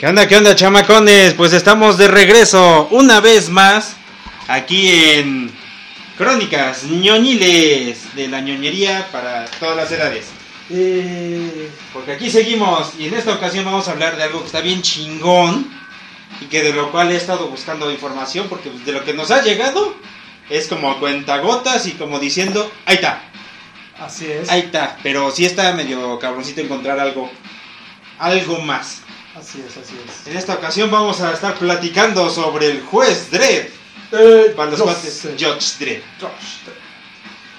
¿Qué onda, qué onda, chamacones? Pues estamos de regreso una vez más aquí en Crónicas ñoñiles de la ñoñería para todas las edades. Eh, Porque aquí seguimos y en esta ocasión vamos a hablar de algo que está bien chingón y que de lo cual he estado buscando información porque de lo que nos ha llegado es como cuentagotas y como diciendo, ahí está, así es. ahí está, pero sí está medio cabroncito encontrar algo, algo más. Así es, así es. En esta ocasión vamos a estar platicando sobre el juez Dredd, Eh, para los cuates. Judge Dredd, Josh.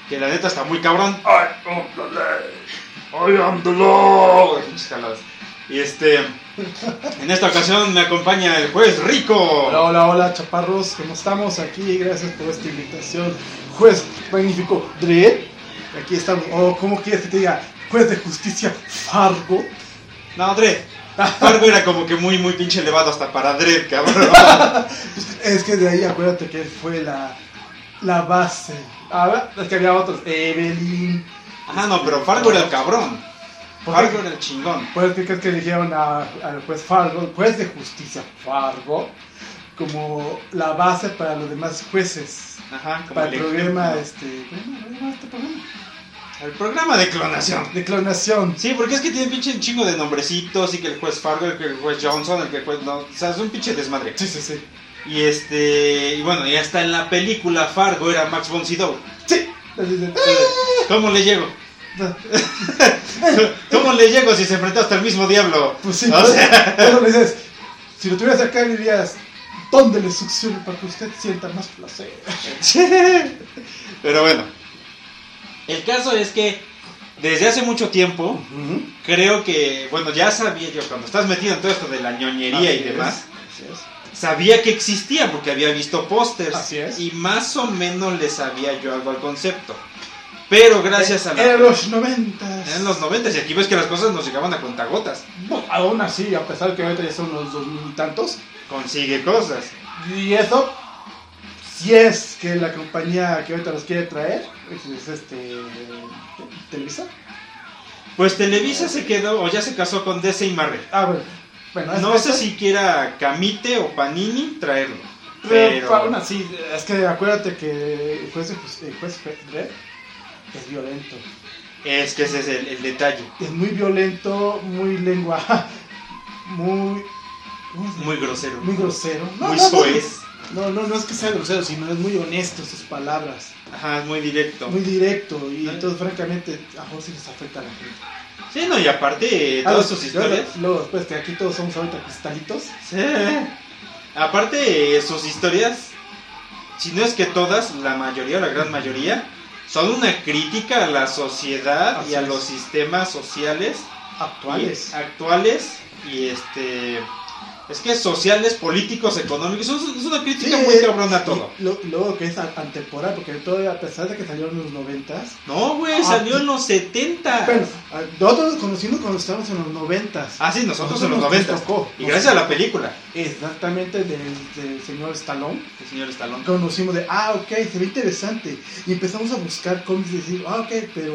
que la neta está muy cabrón. I am the lay. I am the jaladas. Y este, en esta ocasión me acompaña el juez Rico. Hola, hola, hola, chaparros. ¿Cómo estamos aquí? Gracias por esta invitación. Juez magnífico Dredd. Aquí estamos. O, ¿cómo quieres que te diga? Juez de justicia Fargo. No, Dredd. Fargo era como que muy, muy pinche elevado hasta para Dredd, cabrón. Es que de ahí acuérdate que fue la, la base. A ver, es que había otros. Evelyn. Ajá, no, pero Fargo era el cabrón. Fargo era el chingón. Pues, ¿qué crees que eligieron al juez Fargo, el juez de justicia Fargo, como la base para los demás jueces? Ajá, como Para el el programa, ejemplo. este, ¿cómo se llama este programa? El programa de clonación. De clonación. Sí, porque es que tiene pinche chingo de nombrecitos y que el juez Fargo, el que el juez Johnson, el que el juez... No, o sea, es un pinche desmadre. Sí, sí, sí. Y este... Y bueno, y hasta en la película Fargo era Max von Sydow. Sí. ¿Cómo le llego? ¿Cómo le llego si se enfrentó hasta el mismo diablo? Pues sí, O sea- pero le dices, si lo tuvieras acá dirías, ¿dónde le succione para que usted sienta más placer? Pero bueno. El caso es que desde hace mucho tiempo creo que, bueno, ya sabía yo, cuando estás metido en todo esto de la ñoñería y es, demás, sabía que existía porque había visto pósters. Y más o menos le sabía yo algo al concepto. Pero gracias a la... Los noventas. En los 90 y aquí ves que las cosas nos llegaban a cuentagotas. Bueno, aún así, a pesar que ahorita ya son los dos mil y tantos, Consigue cosas. Y eso, si es que la compañía que ahorita los quiere traer, es, es este. Televisa. Pues Televisa se quedó, o ya se casó con DC y Marvel. Ah, bueno. No sé si quiera Camite o Panini traerlo. Pero, Pero... aún así, es que acuérdate que el juez, juez Dredd es violento. Es que ese es el, el detalle. Es muy violento, muy lengua. Muy. Muy grosero. Muy grosero. No, Muy no, soez. No, no, no es que sea grosero, sino es muy honesto sus palabras. Ajá, es muy directo. Muy directo. Y entonces, francamente, a vos sí les afecta a la gente. Sí, no, y aparte, Ah, todas sus historias. Luego, después que aquí todos somos ahorita cristalitos. Sí. Aparte, sus historias, si no es que todas, la mayoría o la gran mayoría, son una crítica a la sociedad Así y a es. los sistemas sociales Actuales. y- actuales y este. Es que sociales, políticos, económicos, es es una crítica Sí, muy cabrona a todo. lo- luego que es antemporal, porque todavía, a pesar de que salió en los noventas. No, güey, Ah, salió en los 70. Bueno, nosotros nos conocimos cuando estábamos en los noventas. Ah, sí, nosotros Nosotros en los nos 90. tocó. Y gracias a la película, Exactamente del, del señor Stallone. el señor Stallone. Conocimos de, ah, ok, se ve interesante. Y empezamos a buscar cómics y decir, ah, ok, pero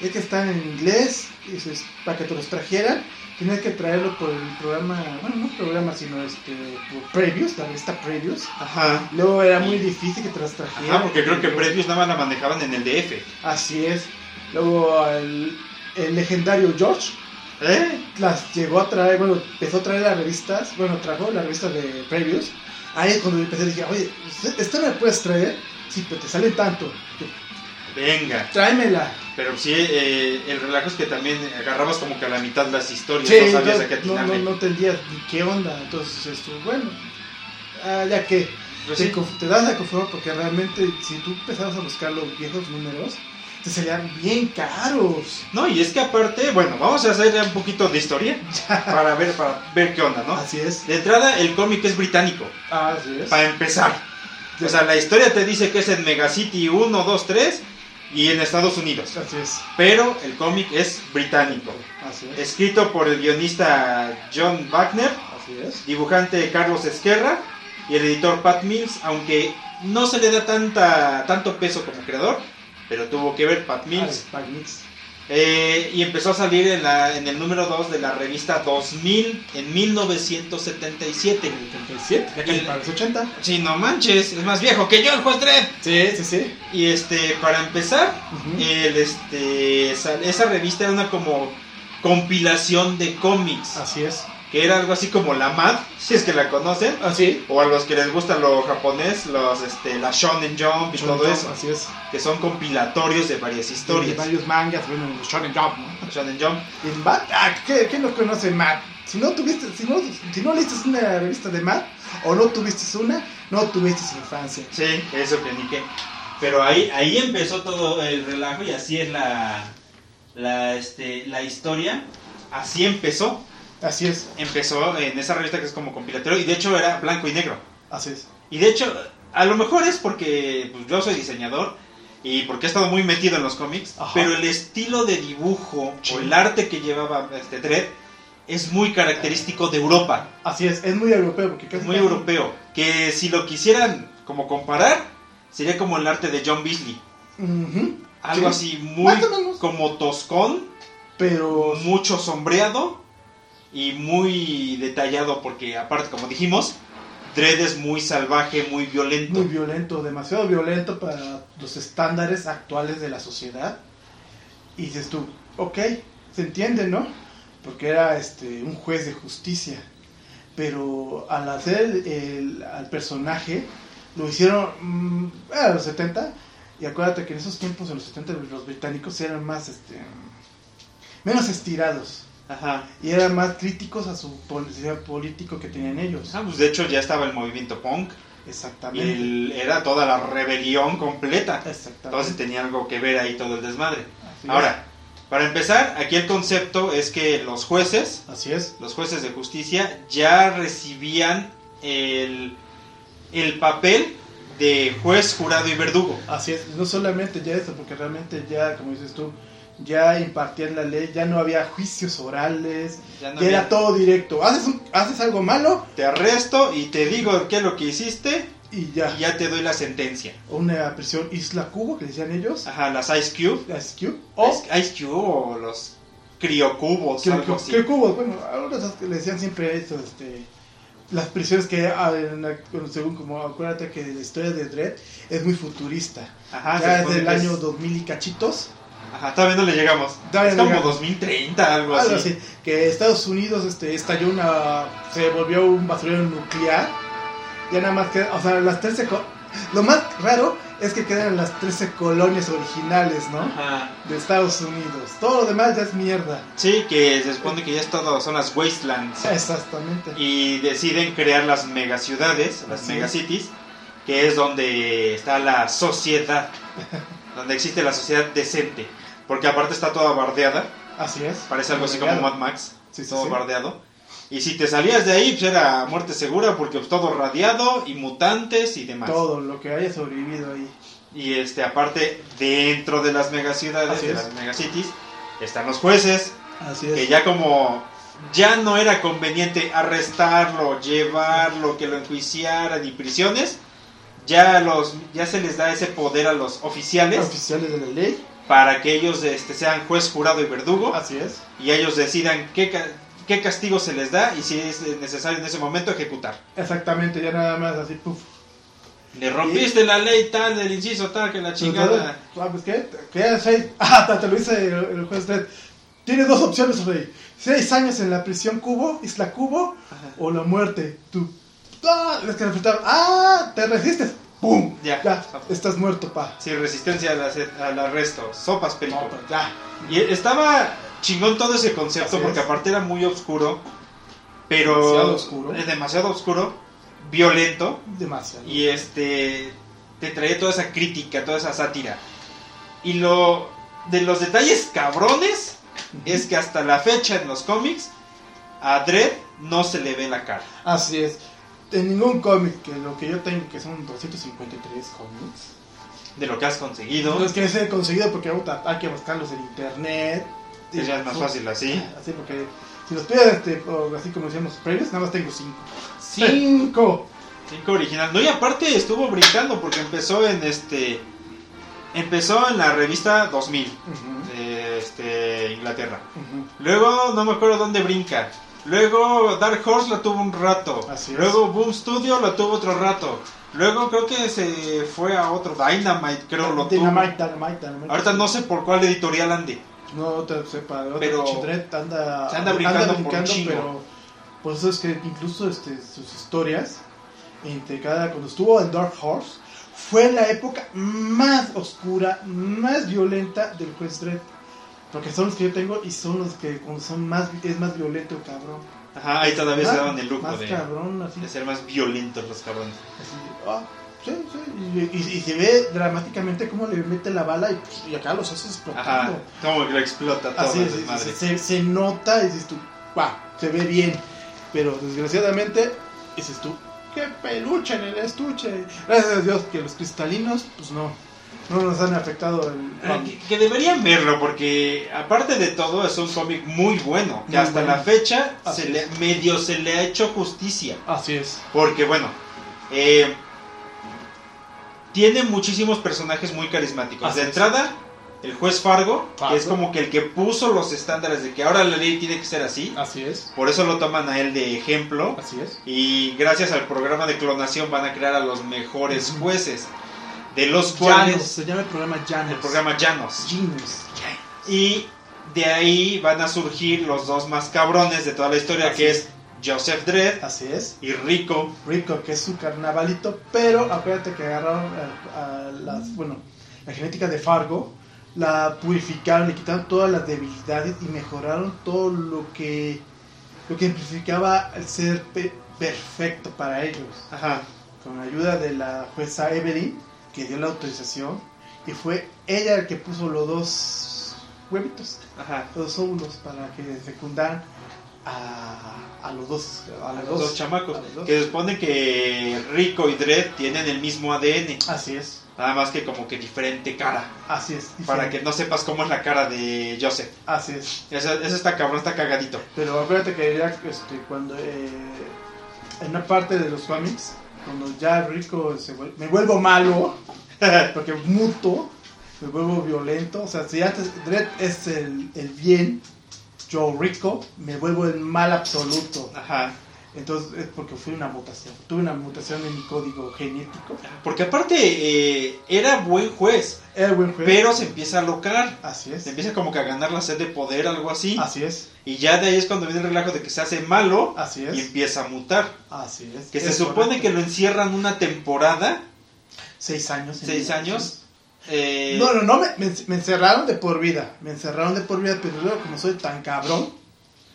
es que están en inglés. Y dices, para que te los trajeran, tenías que traerlo por el programa, bueno, no programa, sino este, por Previews, la revista Previews. Ajá. Luego era muy difícil que te las trajeran. Ajá, porque creo que Previews nada más la manejaban en el DF. Así es. Luego el, el legendario George ¿Eh? las llegó a traer, bueno, empezó a traer las revistas, bueno, trajo las revistas de Previews. Ahí es cuando empecé, dije, oye, ¿esta me la puedes traer? Sí, pero te sale tanto. Venga. Tráemela. Pero sí, eh, el relajo es que también agarrabas como que a la mitad las historias, Sí, no sabías a qué no, no, atinarle. no entendías ni qué onda. Entonces, esto, bueno, ah, ya que Pues te, sí. te das a conformar porque realmente si tú empezabas a buscar los viejos números, te salían bien caros. No, y es que aparte, bueno, vamos a hacer un poquito de historia para ver, para ver qué onda, ¿no? Así es. De entrada, el cómic es británico, Así es. para empezar. O sea, la historia te dice que es en Megacity 1, 2, 3 y en Estados Unidos. Así es. Pero el cómic es británico. Así es. Escrito por el guionista John Wagner, Así es. dibujante Carlos Esquerra y el editor Pat Mills, aunque no se le da tanta, tanto peso como creador, pero tuvo que ver Pat Mills. Ah, Spike Mix. Eh, y empezó a salir en, la, en el número 2 de la revista 2000 en 1977. 77, ya casi para los 80. Sí, no manches, es más viejo que yo, el juez Dredd. Sí, sí, sí. Y este, para empezar, Ujú. el, este, sal- esa revista era una como compilación de cómics, Así es. Que era algo así como la MAD, si es que la conocen, Así. o a los que les gusta lo japonés, los, este, la Shonen Jump y todo eso, Así es. que son compilatorios de varias De historias. varios mangas, bueno, Shonen Jump, ¿no? Shonen Jump. Y Matt, ah, ¿qué- ¿quién no conoce Matt? Si no tuviste, si no, si no leíste una revista de Matt, o no tuviste una, no tuviste infancia. Sí, eso que ni qué. Pero ahí, ahí empezó todo el relajo y así es la, la, este, la historia. Así empezó. Así es, Empezó en esa revista que es como compilatorio y de hecho era blanco y negro. así es. Y de hecho, a lo mejor es porque pues, yo soy diseñador y porque he estado muy metido en los cómics, Ajá. pero el estilo de dibujo Sí. o el arte que llevaba este Dredd es muy característico de Europa. Así es, es muy europeo. Porque casi muy casi- europeo. Que si lo quisieran como comparar, sería como el arte de John Beasley. Algo Sí. así muy como toscón, Pero mucho sombreado y muy detallado porque aparte como dijimos, Dredd es muy salvaje, muy violento. muy violento, demasiado violento para los estándares actuales de la sociedad. Y dices tú, ok, se entiende, ¿no? Porque era este un juez de justicia. Pero al hacer el- al personaje, lo hicieron mm, a los 70. Y acuérdate que en esos tiempos, en los 70, los británicos eran más, este, menos estirados. Ajá. Y eran más críticos a su policía político que tenían ellos. Ah, pues de hecho ya estaba el movimiento punk. Exactamente. el- era toda la rebelión completa. Exactamente. Entonces tenía algo que ver ahí todo el desmadre. Así es. Ahora, para empezar, aquí el concepto es que los jueces Así es. los jueces de justicia ya recibían el, el papel de juez, jurado y verdugo. Así es, no solamente ya eso, porque realmente ya, como dices tú, ya impartían la ley, ya no había juicios orales, Ya no ya era todo directo. Haces, un- haces algo malo Te arresto y te digo qué es lo que hiciste y ya. y ya te doy la sentencia. Una prisión Isla Cubo, que decían ellos, Ajá, las Ice Cube. Ice Cube, o Ice, Ice Cube o los criocubos, que, algo así. que cubos, bueno, algunos le decían siempre eso, este, las prisiones que, ah, la- según como acuérdate que la historia de Dredd es muy futurista. Ajá, ya es del que es- año 2000 y cachitos. Ajá, todavía no le llegamos. Todavía es no como llegamos. 2030, algo, Algo así. así, que Estados Unidos este, estalló una. se volvió un basurero nuclear. Ya nada más que. O sea, las 13. co- Lo más raro es que quedan las 13 colonias originales, ¿no? Ajá. De Estados Unidos. Todo lo demás ya es mierda. Sí, que se supone que ya es todo, son las wastelands. Exactamente. y deciden crear las megaciudades, las Así megacities, que es donde está la sociedad, donde existe la sociedad decente, porque aparte está toda bardeada, Así es. parece algo así como. Mad Max, Sí, sí, todo sí. bardeado. Y si te salías de ahí, pues era muerte segura, porque pues todo radiado y mutantes y demás. Todo lo que haya sobrevivido ahí. Y este, aparte, dentro de las megaciudades, Así de es. las megacities, están los jueces, Así que es. ya como ya no era conveniente arrestarlo, llevarlo, que lo enjuiciaran y prisiones, ya los ya se les da ese poder a los oficiales Oficiales de la ley. Para que ellos este, sean juez, jurado y verdugo Así es. y ellos decidan qué, qué castigo se les da y si es necesario en ese momento ejecutar. Exactamente, ya nada más así, puf. Le rompiste la ley tal, del inciso tal, que la chingada. ¿Sabes qué? ¿Qué seis? Ah, te lo dice el, el juez Dredd. Tiene dos opciones, rey. Seis años en la prisión Cubo, Isla Cubo, Ajá. o la muerte. Tú. Ah, ves que. Ah, te resistes. ¡Pum! Ya. Ya, estás muerto, pa. Sin resistencia al, arresto, sopas perico. No, pues ya. Y estaba chingón todo ese concepto Así porque es. aparte era muy oscuro, pero Demasiado oscuro. es demasiado oscuro, violento Demasiado. y este te traía toda esa crítica, toda esa sátira. Y lo de los detalles cabrones es que hasta la fecha en los cómics a Dredd no se le ve la cara. Así es. En ningún cómic, que lo que yo tengo, que son 253 cómics. De lo que has conseguido, Los que he conseguido porque puta, hay que buscarlos en internet. que ya es más fácil así. Así porque si los pides este, así como decíamos previos, nada más tengo cinco. ¡Cinco! Cinco original. No, y aparte estuvo brincando porque empezó en este. Empezó en la revista 2000. Ujú. de este, Inglaterra. Luego no me acuerdo dónde brinca. Luego Dark Horse lo tuvo un rato. Así es. Luego Boom Studio lo tuvo otro rato. Luego creo que se fue a otro Dynamite, creo lo tuvo. Dynamite, Dynamite, Dynamite. Ahorita no sé por cuál editorial ande. No te sepa, Pero- Chidret anda, Se anda brincando por un chingo. pero por eso es que incluso este, sus historias, entre cada, cuando estuvo en Dark Horse, fue la época más oscura, más violenta del juez Dredd. Porque son los que yo tengo y son los que cuando son más, es más violento cabrón. Ajá, ahí todavía se daban el lujo de, cabrón, así. de ser más violentos los cabrones. así, ah, sí, sí. Y, y- y se ve dramáticamente cómo le mete la bala y, pues, y acá los haces explotando. Ajá, como que lo explota todo Así se, se- se nota y dices tú, "Guau, se ve bien. Pero desgraciadamente, dices tú, qué peluche en el estuche. Gracias a Dios que los cristalinos, pues no, no nos han afectado el Ah, Que, que deberían verlo porque aparte de todo es un cómic muy bueno que Muy hasta bueno. la fecha Así se le, medio se le ha hecho justicia Así es. porque bueno eh, tiene muchísimos personajes muy carismáticos Así de es. entrada el juez Fargo, Fargo. que es como que el que puso los estándares de que ahora la ley tiene que ser así Así es. por eso lo toman a él de ejemplo Así es. y gracias al programa de clonación van a crear a los mejores jueces de los Llanos, cuales se llama el programa Llanos. el programa Llanos Llanos. y de ahí van a surgir los dos más cabrones de toda la historia, Así que es. Joseph Dredd Así es. y Rico. Rico, que es su carnavalito, pero acuérdate que agarraron a, a las, bueno, la genética de Fargo, la purificaron, le quitaron todas las debilidades y mejoraron todo lo que lo que implificaba el ser pe- perfecto para ellos. Ajá. Con la ayuda de la jueza Evelyn, que dio la autorización, y fue ella el que puso los dos huevitos, Ajá. los dos óvulos para que fecundaran a, a los dos, a A los los dos chamacos. a los dos. Que se supone que Rico y Dredd tienen el mismo ADN. Así es, Nada más que como que diferente cara. así es. Para diferente. que no sepas cómo es la cara de Joseph. Así es. Eso, eso está cabrón, está cagadito. Pero acuérdate que ya este, cuando eh, en una parte de los cómics, cuando ya rico se me vuelvo malo, porque muto, me vuelvo violento. O sea, si antes Dredd es el, el bien, yo rico, me vuelvo el mal absoluto. Ajá. Entonces es porque fui una mutación. Tuve una mutación en mi código genético. Porque aparte eh, era buen juez, Era buen juez. pero se empieza a locar. Así es. Se empieza como que a ganar la sed de poder, algo así. Así es. Y ya de ahí es cuando viene el relajo de que se hace malo Así y es. empieza a mutar. Así es. Que se supone correcto. que lo encierran una temporada, Seis años. seis años. eh, No, no, no, me, me- me encerraron de por vida. Me encerraron de por vida, pero luego como soy tan cabrón,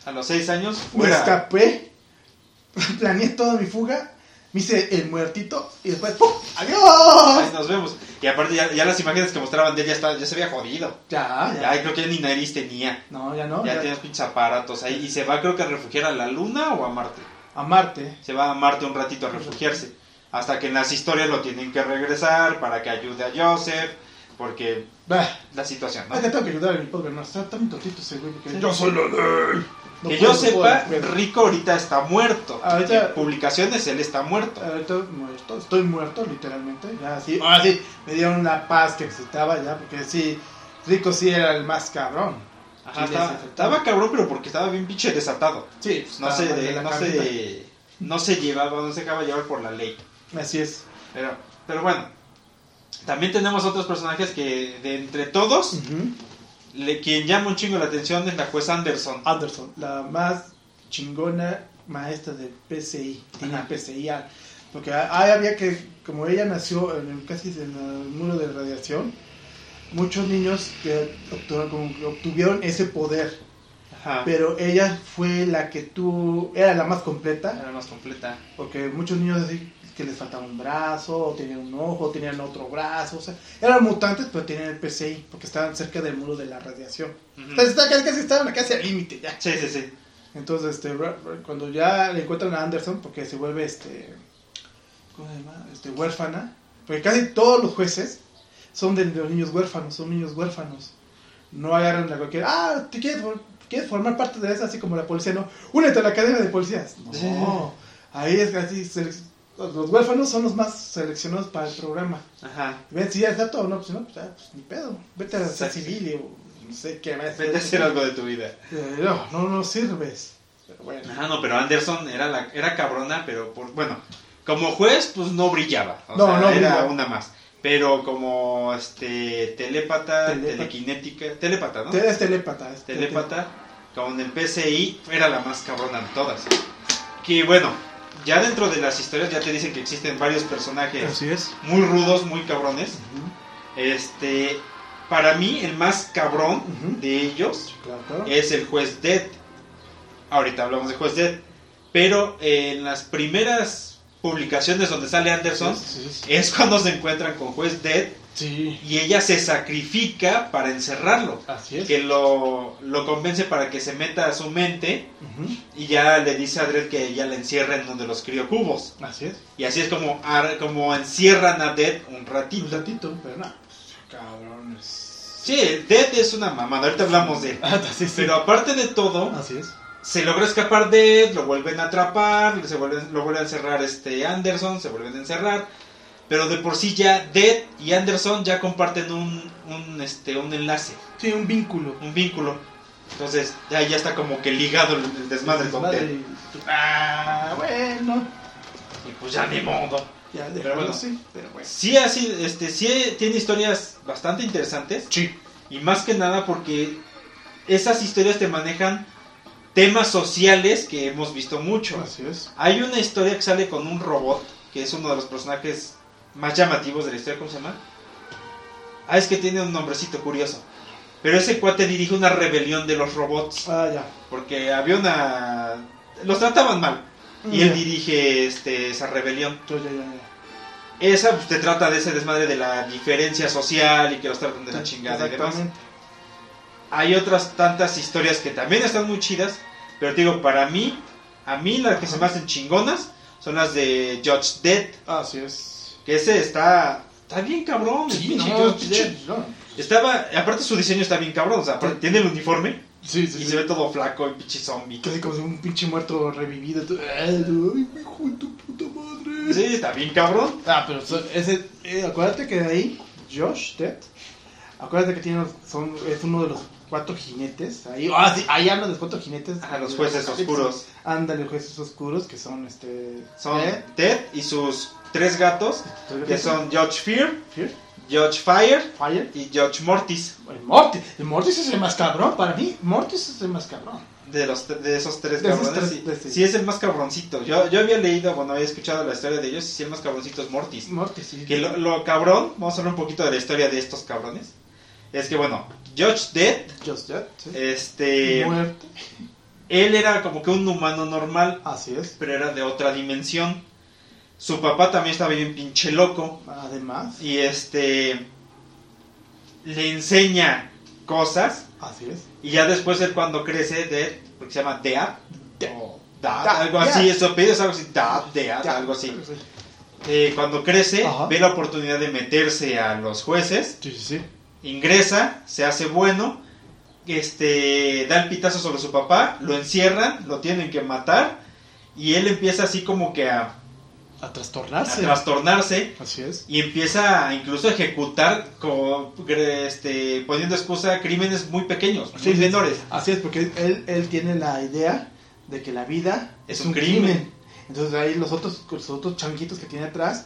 A los seis años, me fuera. escapé, planeé toda mi fuga, me hice el muertito y después ¡pum! Ahí ¡Adiós! nos vemos. Y aparte ya, ya las imágenes que mostraban de él ya, estaba- ya se había jodido. Ya, Ya, ya. creo que ya ni nariz tenía. No, ya no. Ya ya. tienes pinches aparatos ahí. Y se va creo que a refugiar a la luna o a Marte. A Marte. Se va a Marte un ratito a refugiarse. Hasta que en las historias lo tienen que regresar para que ayude a Joseph. Porque Bah, la situación, ¿no? ay, que tengo que ayudar a mi pobre, no, está tan tontito ese güey. porque Sí. Yo soy la ley. No que yo sepa. Rico ahorita está muerto. Ahorita- En publicaciones él está muerto. Ahorita muerto, estoy muerto literalmente. Ya sí, ahora sí, me dieron la paz que necesitaba ya, porque sí, Rico sí era el más cabrón. Ajá, estaba, cabrón, pero porque estaba bien pinche desatado. Sí, No se, de no, se, no se llevaba, no se dejaba llevar por la ley. Así es. Pero, pero bueno, también tenemos otros personajes que de entre todos, le- quien llama un chingo la atención es la juez Anderson. Anderson, la más chingona maestra del PCI. Ajá. PCI. Porque ahí había que, como ella nació en el, casi en el muro de radiación, muchos niños que obtuvieron, obtuvieron ese poder. Ajá. Pero ella fue la que tuvo, era la más completa. Era más completa. Porque muchos niños así que les faltaba un brazo, o tenían un ojo, o tenían otro brazo, o sea, eran mutantes, pero tenían el PCI, porque estaban cerca del muro de la radiación. Ujú. Entonces, casi, casi estaban casi al límite ya. Sí, sí, sí. Entonces, este, cuando ya le encuentran a Anderson, porque se vuelve, este, ¿cómo se llama? Este, huérfana, porque casi todos los jueces son de los niños huérfanos, son niños huérfanos. No agarran a cualquier, ah, ¿te quieres, quieres formar parte de eso? Así como la policía, no, únete a la academia de policías. No, ahí es casi, los huérfanos son los más seleccionados para el programa. Ajá. Ven si ya está todo, no, pues no, pues, ya, pues ni pedo, vete a ser civil o no sé qué más. Vete a hacer algo de tu vida. Eh, no, no, no sirves. Pero bueno. Ah, no, pero Anderson era, la, era cabrona, pero por, bueno, como juez, pues no brillaba. O No, sea, no era brillaba. una más. Pero como este telépata, Telépata. telequinética, telépata, ¿no? Es telépata. es telépata, con el PCI, era la más cabrona de todas. Que bueno, ya dentro de las historias ya te dicen que existen varios personajes Así es. muy rudos, muy cabrones. Este, para mí el más cabrón de ellos Claro, claro. es el juez Dead. Ahorita hablamos de juez Dead. Pero en las primeras publicaciones donde sale Anderson Sí, sí, sí. es cuando se encuentran con juez Dead Sí, y ella se sacrifica para encerrarlo. así es. Que lo, lo convence para que se meta a su mente y ya le dice a Dredd que ella la encierra en donde los criocubos. Así es. Y así es como, como encierran a Dead un Un ratito. ratito, pero no. Pues, cabrones. Sí, Dead es una mamada, ahorita hablamos de él. Ah, sí, sí. Pero aparte de todo, Así es. se logra escapar Dead, lo vuelven a atrapar, se vuelven, lo vuelve a encerrar este Anderson, se vuelven a encerrar. Pero de por sí ya Dead y Anderson ya comparten un, un, este, un enlace, Sí, un vínculo. un vínculo. Entonces ya, ya está como que ligado el, el desmadre con. Dead. Ah, bueno. Y pues ya ni modo. Ya, Pero déjalo bueno. así. Pero bueno. Sí, así, este, sí tiene historias bastante interesantes. Sí. Y más que nada porque esas historias te manejan temas sociales que hemos visto mucho. Así es. Hay una historia que sale con un robot, que es uno de los personajes más llamativos de la historia, ¿cómo se llama? Ah, es que tiene un nombrecito curioso. Pero ese cuate dirige una rebelión de los robots, Ah, ya. porque había una... Los trataban mal. Y Ya. él dirige este, esa rebelión. Ya, ya. Esa pues, te trata de ese desmadre de la diferencia social y que los tratan de la chingada y demás. Exactamente. Hay otras tantas historias que también están muy chidas, pero te digo, para mí, a mí las que se me hacen chingonas son las de Judge Dead, Así es. Que ese está, está bien cabrón, el Sí, pinche no, no. Estaba, aparte su diseño está bien cabrón, o sea, aparte tiene el uniforme Sí, sí, y sí. se ve todo flaco, el pinche zombie. Casi como si un pinche muerto revivido. tú- Ay, hijo de tu puta madre. Sí, está bien cabrón. Ah, pero ese, eh, acuérdate que de ahí, Josh Dead, acuérdate que tiene, son, es uno de los cuatro jinetes. Ahí, ah, sí, ahí hablan de los cuatro jinetes. A los jueces oscuros. Ándale, jueces oscuros, que son este. Son Dead y sus tres gatos, que son Judge Fear, Fear, Judge Fire Fire. y Judge Mortis. El Mortis. El Mortis es el más cabrón. Para mí, Mortis es el más cabrón. De, los, de esos tres De esos cabrones, tres, sí, de este. sí es el más cabroncito. Yo, yo había leído, bueno, había escuchado la historia de ellos y sí el más cabroncito es Mortis. Mortis, sí. Que lo, lo cabrón, vamos a hablar un poquito de la historia de estos cabrones. Es que bueno, Judge Dead, Just Dead, sí. este, Muerte. él era como que un humano normal, Así es. pero era de otra dimensión. Su papá también estaba bien pinche loco Además, y este le enseña cosas así es. y ya después él cuando crece, Dead, porque se llama Dead, Dead. o Dad, Dad, algo así, eso pides algo así, Dad, Dead, Ya. algo así. Eh, cuando crece, Ajá. ve la oportunidad de meterse a los jueces, Sí, sí, sí. ingresa, se hace bueno, este, da el pitazo sobre su papá, lo encierran, lo tienen que matar, y él empieza así como que a, A a trastornarse. trastornarse, Así es. y empieza incluso a ejecutar, como, este, poniendo excusa, crímenes muy pequeños, muy menores. Así es, porque él, él tiene la idea de que la vida Es es, un crimen. crimen. Entonces ahí los otros, los otros changuitos que tiene atrás,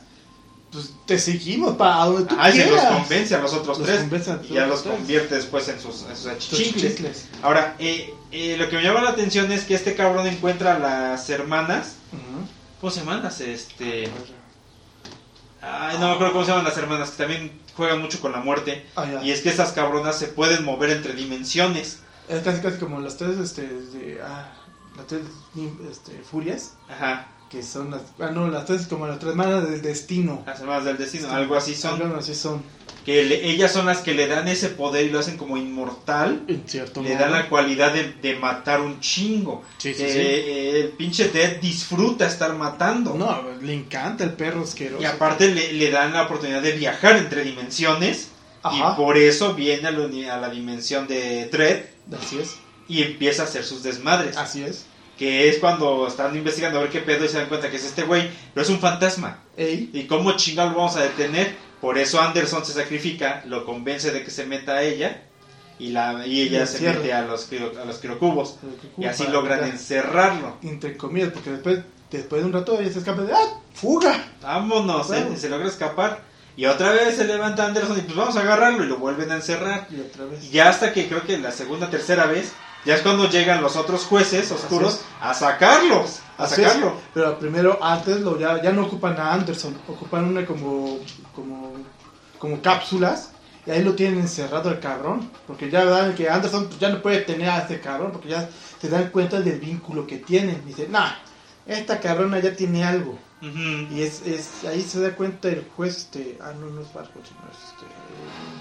pues te seguimos para donde tú Ah, los convence a los otros Los tres, y ya los tres. convierte después en sus, en sus chicles. Ahora, eh, eh, lo que me llama la atención es que este cabrón encuentra a las hermanas. Ujú. ¿Cómo se llaman las? Este. Ay, no me acuerdo cómo se llaman las hermanas, que también juegan mucho con la muerte. Ah. Y es que esas cabronas se pueden mover entre dimensiones. Es casi casi como las tres, este, de, ah, las tres este, furias, Ajá, que son las, ah, no, las tres como las tres manos del destino. las hermanas del destino, algo así son. Algo así son, Que le- ellas son las que le dan ese poder y lo hacen como inmortal. en cierto Le modo. dan la cualidad de, de matar un chingo. Sí, sí, Que, sí. eh, el pinche Dead disfruta estar matando. No, le encanta el perro asqueroso. Y aparte le, le dan la oportunidad de viajar entre dimensiones. Ajá. Y por eso viene a la, a la dimensión de Dread Así es, y empieza a hacer sus desmadres. así es. Que es cuando están investigando a ver qué pedo y se dan cuenta que es este güey. Pero es un fantasma. Ey, ¿Y cómo chingado lo vamos a detener? Por eso Anderson se sacrifica, lo convence de que se meta a ella. y, la, y ella se encierra. mete a los, a los. Y así logran encerrarlo. Entre comillas, porque después, después de un rato ella se escapa de ¡ah! ¡Fuga! Vámonos, Bueno. ¿eh? se logra escapar. Y otra vez se levanta Anderson y pues vamos a agarrarlo y lo vuelven a encerrar. Y otra Y vez. ya hasta que creo que la segunda, tercera vez, ya es cuando llegan los otros jueces oscuros a sacarlos. A Así es. sacarlo. Pero primero, antes lo, ya, ya no ocupan a Anderson, ocupan una como, como, como cápsulas. Y ahí lo tienen encerrado el cabrón. Porque ya dan que Anderson pues, ya no puede tener a este cabrón. Porque ya se dan cuenta del vínculo que tienen. Dicen, nah, esta cabrona ya tiene algo. Y es, es ahí se da cuenta el juez, este, ah, no, no es Barco, sino es este, eh,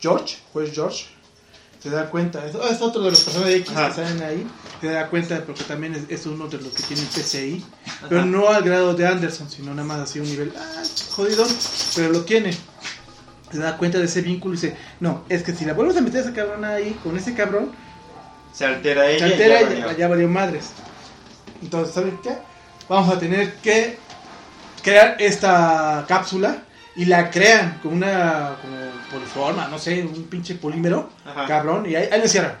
George, juez George, se da cuenta, es, es otro de los personajes X Ajá. que salen ahí, se da cuenta porque también es, es uno de los que tienen PCI, pero no al grado de Anderson, sino nada más así un nivel, ah, jodido, pero lo tiene. Se da cuenta de ese vínculo y dice, no, es que si la vuelves a meter a esa cabrona ahí, con ese cabrón, Se altera ella. se y altera ya y valió. ya, ya valió madres. Entonces, ¿saben qué? Vamos a tener que crear esta cápsula y la crean con una como poliforma, no sé, un pinche polímero, Ajá. cabrón, y ahí, ahí lo encierran.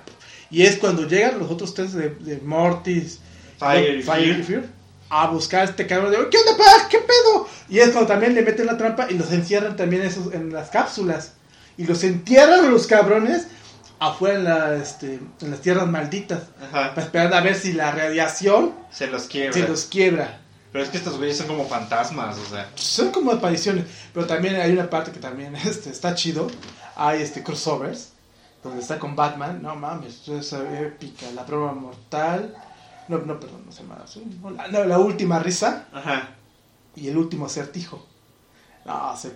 Y es cuando llegan los otros tres de, de Mortis, Fire y Fire Fear. a buscar a este cabrón de, ¿qué onda, pa? ¿Qué pedo? Y es cuando también le meten la trampa y los encierran también esos, en las cápsulas. Y los entierran a los cabrones afuera en, la, este, en las tierras malditas. Ajá. Para esperar a ver si la radiación Se los quiebra. se los quiebra. Pero es que estos güeyes son como fantasmas, o sea. Son como apariciones. Pero también hay una parte que también este, está chido. Hay este crossovers. Donde está con Batman. No mames, es épica. La prueba mortal. No, no, perdón, no se llama. No, la, no, la última risa. Ajá. Y el último acertijo. No, se,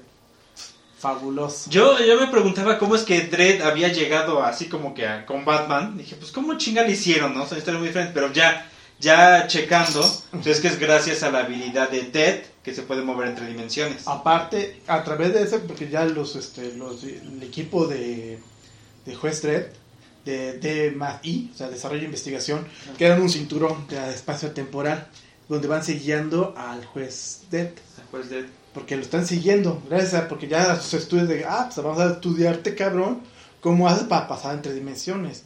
fabuloso. Yo, yo me preguntaba cómo es que Dredd había llegado así como que a- con Batman. Dije, pues cómo chinga le hicieron, ¿no? Son historias muy diferentes. Pero ya, ya checando, pues es que es gracias a la habilidad de Dead que se puede mover entre dimensiones. Aparte, a través de eso, porque ya los, este, los, el equipo de, de Juez Dredd, de, de MAI, o sea, Desarrollo e Investigación, eran un cinturón de espacio temporal, donde van siguiendo al Juez Dredd, Pues Dead. porque lo están siguiendo, gracias a, porque ya sus estudios de, ah, pues vamos a estudiarte, cabrón, cómo haces para pasar entre dimensiones.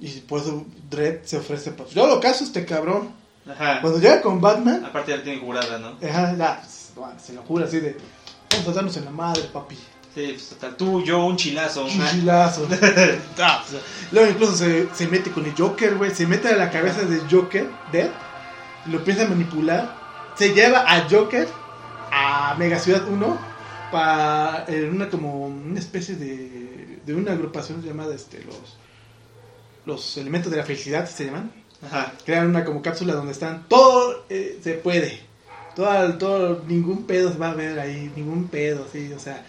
Y por eso Dredd se ofrece, pues yo lo caso a este cabrón. Ajá. Cuando llega con Batman, Aparte ya la tiene jurada, ¿no? ajá, pues, se lo jura así de, vamos a darnos en la madre, papi. Sí, pues total. Tú, yo, un chilazo. Un chilazo. Ah, sea, Luego incluso se, se mete con el Joker, güey. Se mete a la cabeza del Joker, Dead. y Lo empieza a manipular. Se lleva a Joker a Mega Ciudad 1 para en una como una especie de, de una agrupación llamada este los los elementos de la felicidad se llaman Ajá. crean una como cápsula donde están todo eh, se puede todo, todo ningún pedo se va a ver ahí ningún pedo sí o sea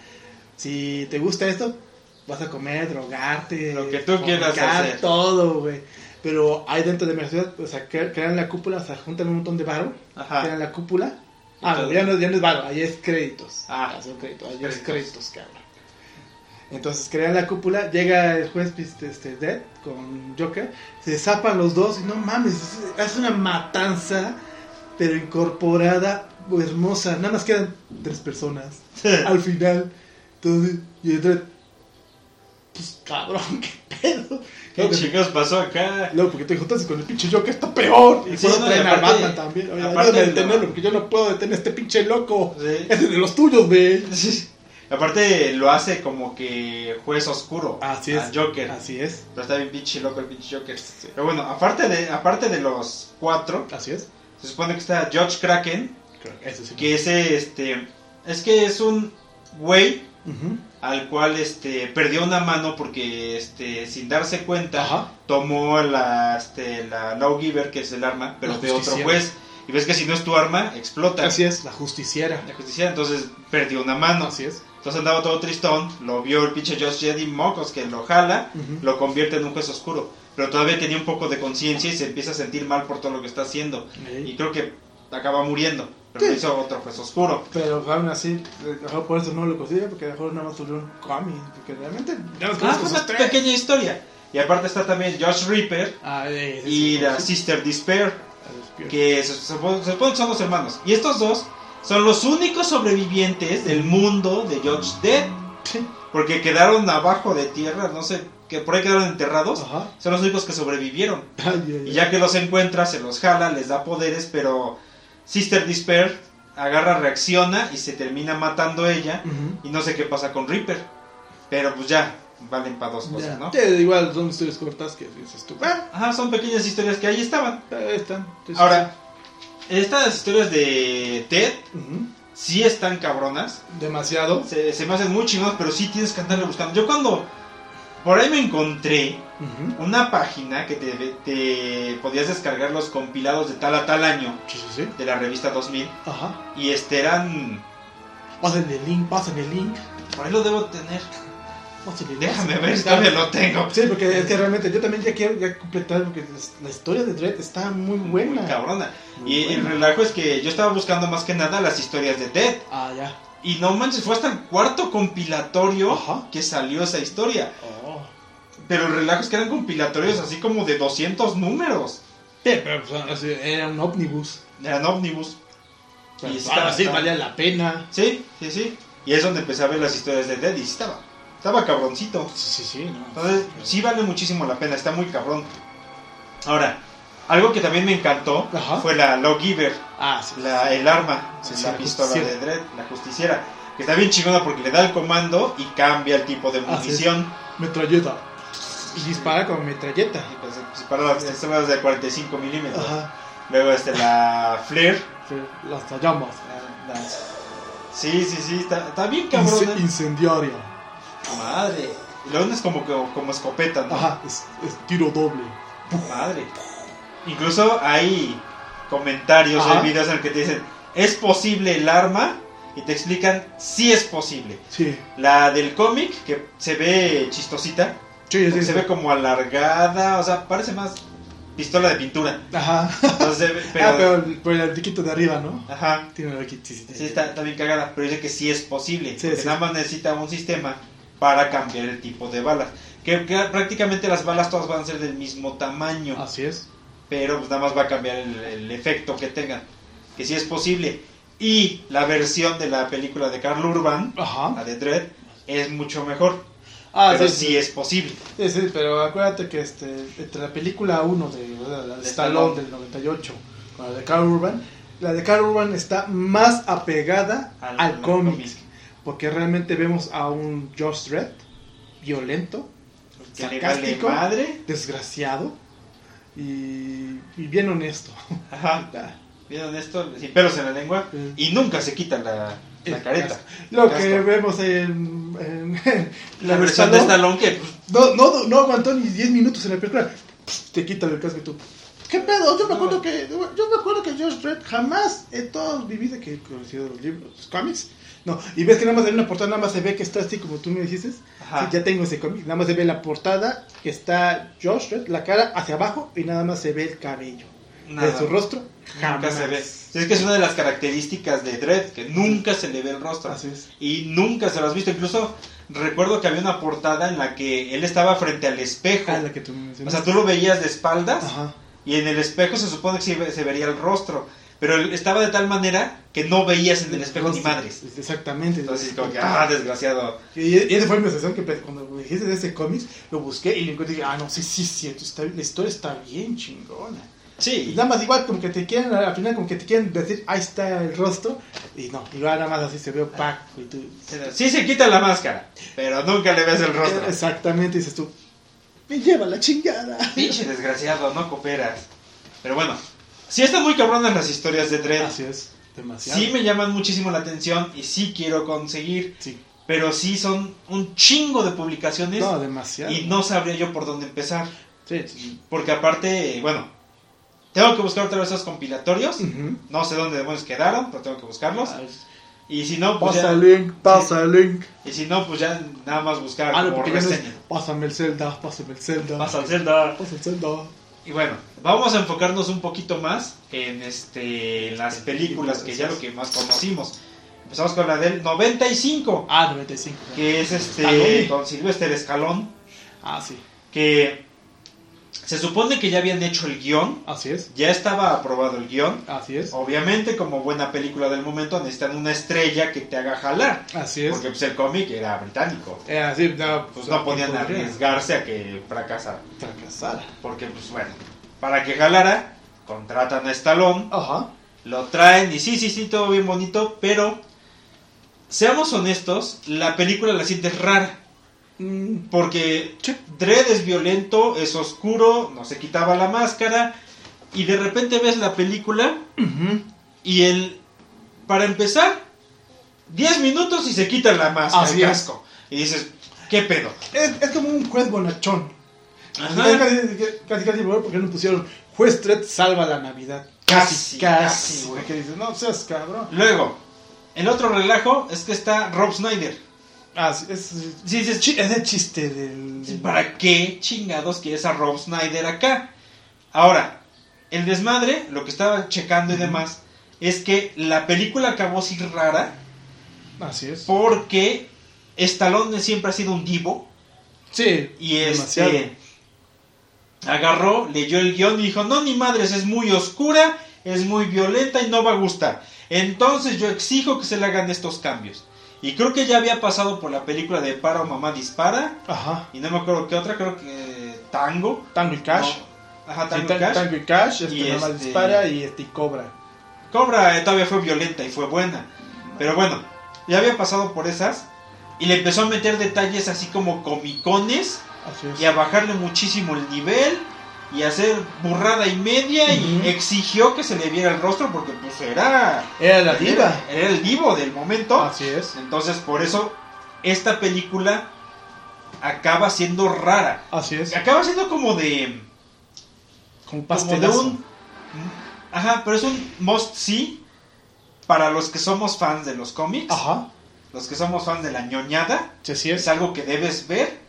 si te gusta esto vas a comer drogarte Lo que tú quieras hacer. todo güey pero hay dentro de mi ciudad o sea cre- crean la cúpula o sea juntan un montón de varo Ajá. crean la cúpula ah ya no ya no es varo ahí es créditos Ah. son créditos ahí es Créditos. créditos cabrón entonces crean la cúpula, llega el juez este, este, Dead con Joker, se zapan los dos y no mames, es, es una matanza, pero incorporada, hermosa. Nada más quedan tres personas al final. Entonces, y Dredd, pues cabrón, qué pedo. ¿Qué chingados pasó acá? luego, porque te juntas con el pinche Joker, está peor. Y Sí, puedo no, traer a Batman también. Oye, aparte detenerlo, porque yo no puedo detener a este pinche loco. Sí. Es de los tuyos, güey. Aparte lo hace como que juez oscuro. Así es. Joker. Así es. Pero está bien pinche loco el pinche Joker. Pero bueno, aparte de, aparte de los cuatro, Así es. se supone que está George Kraken, Eso sí. que ese, este, es que es un güey al cual, este, perdió una mano porque, este, sin darse cuenta, Ajá. tomó la, este, la Lawgiver, que es el arma, pero La de otro justiciera. juez. Y ves que si no es tu arma, explota. Así es, la justiciera. La justicia, entonces perdió una mano. Así es. Entonces andaba todo tristón, lo vio el pinche Josh Jedi Mocos que lo jala, Ujú. lo convierte en un juez oscuro. Pero todavía tenía un poco de conciencia y se empieza a sentir mal por todo lo que está haciendo. Ey. Y creo que acaba muriendo. Pero Sí. hizo otro juez oscuro. Pero aún así, eh, mejor por eso no lo considero, porque mejor nada más tuvieron cómic. Porque realmente, Ah, fue una pequeña historia. Y aparte está también Josh Reaper Ah, y la. Sister Despair, que se, se supone se supone que son los hermanos. Y estos dos son los únicos sobrevivientes del mundo de George Dead. Porque quedaron abajo de tierra, no sé que por ahí quedaron enterrados, Ajá. son los únicos que sobrevivieron. Ay, ay, Y ya que los encuentra, se los jala, les da poderes, pero Sister Despair agarra, reacciona y se termina matando ella. Ujú. Y no sé qué pasa con Reaper. Pero pues ya, valen para dos cosas, Ya. ¿no? Sí, igual son historias cortas que dices tú. Ah, Ajá, son pequeñas historias que ahí estaban. ahí están. Entonces, Ahora, estas historias de Ted ujú. sí están cabronas. Demasiado. Se, se me hacen muy chingonas, pero sí tienes que andarle buscando. Yo cuando por ahí me encontré una página que te, te podías descargar los compilados de tal a tal año Sí, sí, sí. de la revista 2000 Ajá. y este eran Pasen el link, pasen el link. por ahí lo debo tener déjame ver si todavía lo tengo Sí, porque es que realmente yo también ya quiero ya completar porque la historia de Dredd está muy buena. muy cabrona Muy y el relajo es que yo estaba buscando más que nada las historias de Ted Ah, ya. y no manches fue hasta el cuarto compilatorio Ajá. que salió esa historia Oh. pero el relajo es que eran compilatorios así como de 200 números Sí, pero pues, así, era un ómnibus. eran ómnibus Pero, Y pues, está- ahora sí está- valía la pena. Sí, sí, sí. Y es donde empecé a ver las historias de Ted y sí estaba, estaba cabroncito. Sí, sí, sí. No. Entonces, sí vale muchísimo la pena, está muy cabrón. Ahora, algo que también me encantó Ajá. fue la Lawgiver, Ah, sí. la, el arma, Sí, sí, la la pistola de. Dredd, la justiciera. Que está bien chingona porque le da el comando y cambia el tipo de munición. Metralleta. Y dispara con metralleta. Y pues, pues, para las pistolas de 45 milímetros. Ajá. Luego este, la Flare. Sí, las llamas. la- la- Sí, sí, sí, está, está bien cabrón. incendiaria. Madre. Y es como, como, como escopeta, ¿no? Ajá, es, es tiro doble. Madre. Incluso hay comentarios, Ajá. hay videos en el que te dicen, ¿es posible el arma? Y te explican, sí es posible. Sí. La del cómic, que se ve chistosita, Sí, porque sí, se ve como alargada, o sea, parece más pistola de pintura. Ajá. Entonces, pero, ah, pero el, pero el tiquito de arriba, ¿no? Ajá. Tiene el tiquito, sí, está, está bien cagada, pero dice que sí es posible. Porque nada más necesita un sistema para cambiar el tipo de balas. Que, que prácticamente las balas todas van a ser del mismo tamaño. Así es. pero pues nada más va a cambiar el, el efecto que tengan, que sí es posible. Y la versión de la película de Carl Urban, la Ajá. de Dread, es mucho mejor, Ah, pero sí, sí, es posible. Sí, sí, pero acuérdate que este, entre la película 1 de, la de De Stallone del 98 con la de Carl Urban, la de Carl Urban está más apegada al, Al- al cómic, cómic. Porque realmente vemos a un Josh Dredd violento, Que le vale sarcástico, madre. desgraciado y, y bien honesto. Ajá, bien honesto, sin pelos en la lengua, Sí. y nunca se quita la, la el careta. casco. Lo que vemos en, en- en La versión de Stallone que pues, No, no, no aguantó ni 10 minutos en la película. Te quitan el casco y tú. ¿Qué pedo? Yo me acuerdo que. Yo me acuerdo que Josh Dredd jamás en toda mi vida que he conocido los libros, los cómics. No, y ves que nada más en una portada nada más se ve que está así como tú me dijiste. Ajá. Sí, ya tengo ese cómic. Nada más se ve la portada que está Josh Dredd, la cara hacia abajo y nada más se ve el cabello. nada, De su rostro, nunca se ve. Es que es una de las características de Dread, que nunca se le ve el rostro. Así es. y nunca se lo has visto. Incluso recuerdo que había una portada en la que él estaba frente al espejo. Ah, la que tú me O sea, tú lo veías de espaldas Ajá. y en el espejo se supone que se vería el rostro. Pero estaba de tal manera que no veías en el espejo ni madres. Exactamente. Entonces, como que, ah, desgraciado. Y, y esa fue mi sensación que cuando me dijiste de ese cómic, lo busqué y lo encontré y dije, ah, no, sí, sí, cierto, está, la historia está bien chingona. Y Sí, nada más igual como que te quieren, al final como que te quieren decir, ahí está el rostro, y no, igual nada más así se ve opaco y tú... sí se quita la máscara, pero nunca le ves el rostro. Exactamente, dices tú, me lleva la chingada. Pinche desgraciado, no cooperas. Pero bueno, sí están muy cabronas las historias de Dredd. Así es, demasiado. Sí me llaman muchísimo la atención y sí quiero conseguir. Sí. Pero sí son un chingo de publicaciones No, demasiado. y no sabría yo por dónde empezar. Sí, sí. Porque aparte, bueno, tengo que buscar otra vez esos compilatorios. Ujú. No sé dónde demonios quedaron, pero tengo que buscarlos. Y si no, pues Pasa ya, el link, pasa el link. y si no, pues ya nada más buscar Ah, no, como porque ya no pásame el Zelda, pásame el Zelda. Pasa al Zelda. Pasa el Zelda. Y bueno, vamos a enfocarnos un poquito más en este en las películas, que ya lo que más conocimos. Empezamos con la del 95, Ah, 95. que es este Stallone. con Stallone, Ah, sí. que Se supone que ya habían hecho el guion, Así es. ya estaba aprobado el guion. Así es. Obviamente, como buena película del momento, necesitan una estrella que te haga jalar. Así es. Porque pues, el cómic era británico. Eh, así, no, Pues no podían arriesgarse a que fracasara. Fracasar. Porque, pues bueno, para que jalara, contratan a Stallone, Ajá. lo traen y sí, sí, sí, todo bien bonito, pero seamos honestos, la película la sientes rara. Mm, Porque Sí. Dredd es violento, es oscuro, no se quitaba la máscara, y de repente ves la película y el. Para empezar, 10 minutos y se quita la máscara, Así el es. Y dices, ¿qué pedo? Es, es como un juez bonachón. Ajá. Casi, casi, porque nos pusieron juez Dredd salva la Navidad. Casi, Casi, güey. Que dices, no seas cabrón. Luego, el otro relajo es que está Rob Snyder. Ah, sí, es, Sí, es el chiste del. del- ¿Para qué chingados quieres a Rob Snyder acá? Ahora, el desmadre, lo que estaba checando y demás, es que la película acabó así rara Así es. porque Stallone siempre ha sido un divo Sí, y demasiado. este agarró, leyó el guion y dijo, no, ni madres, es muy oscura, es muy violenta y no va a gustar. Entonces yo exijo que se le hagan estos cambios. Y creo que ya había pasado por la película de Para o Mamá Dispara. Ajá. Y no me acuerdo qué otra, creo que Tango. Tango y Cash. No. Ajá, Tango Tan- y Cash. Tango y Cash. Este, Y Mamá este- dispara y este y Cobra. Cobra eh, todavía fue violenta y fue buena. Pero bueno, ya había pasado por esas. Y le empezó a meter detalles así como comicones. Así es. Y a bajarle muchísimo el nivel. Y hacer burrada y media. Y exigió que se le viera el rostro porque pues era... Era la diva. Era, era el divo del momento. Así es. Entonces por eso esta película acaba siendo rara. Así es. Acaba siendo como de... Como como de un ajá pero es un must see para los que somos fans de los cómics Ajá. los que somos fans de la ñoñada Sí, así es es. algo que debes ver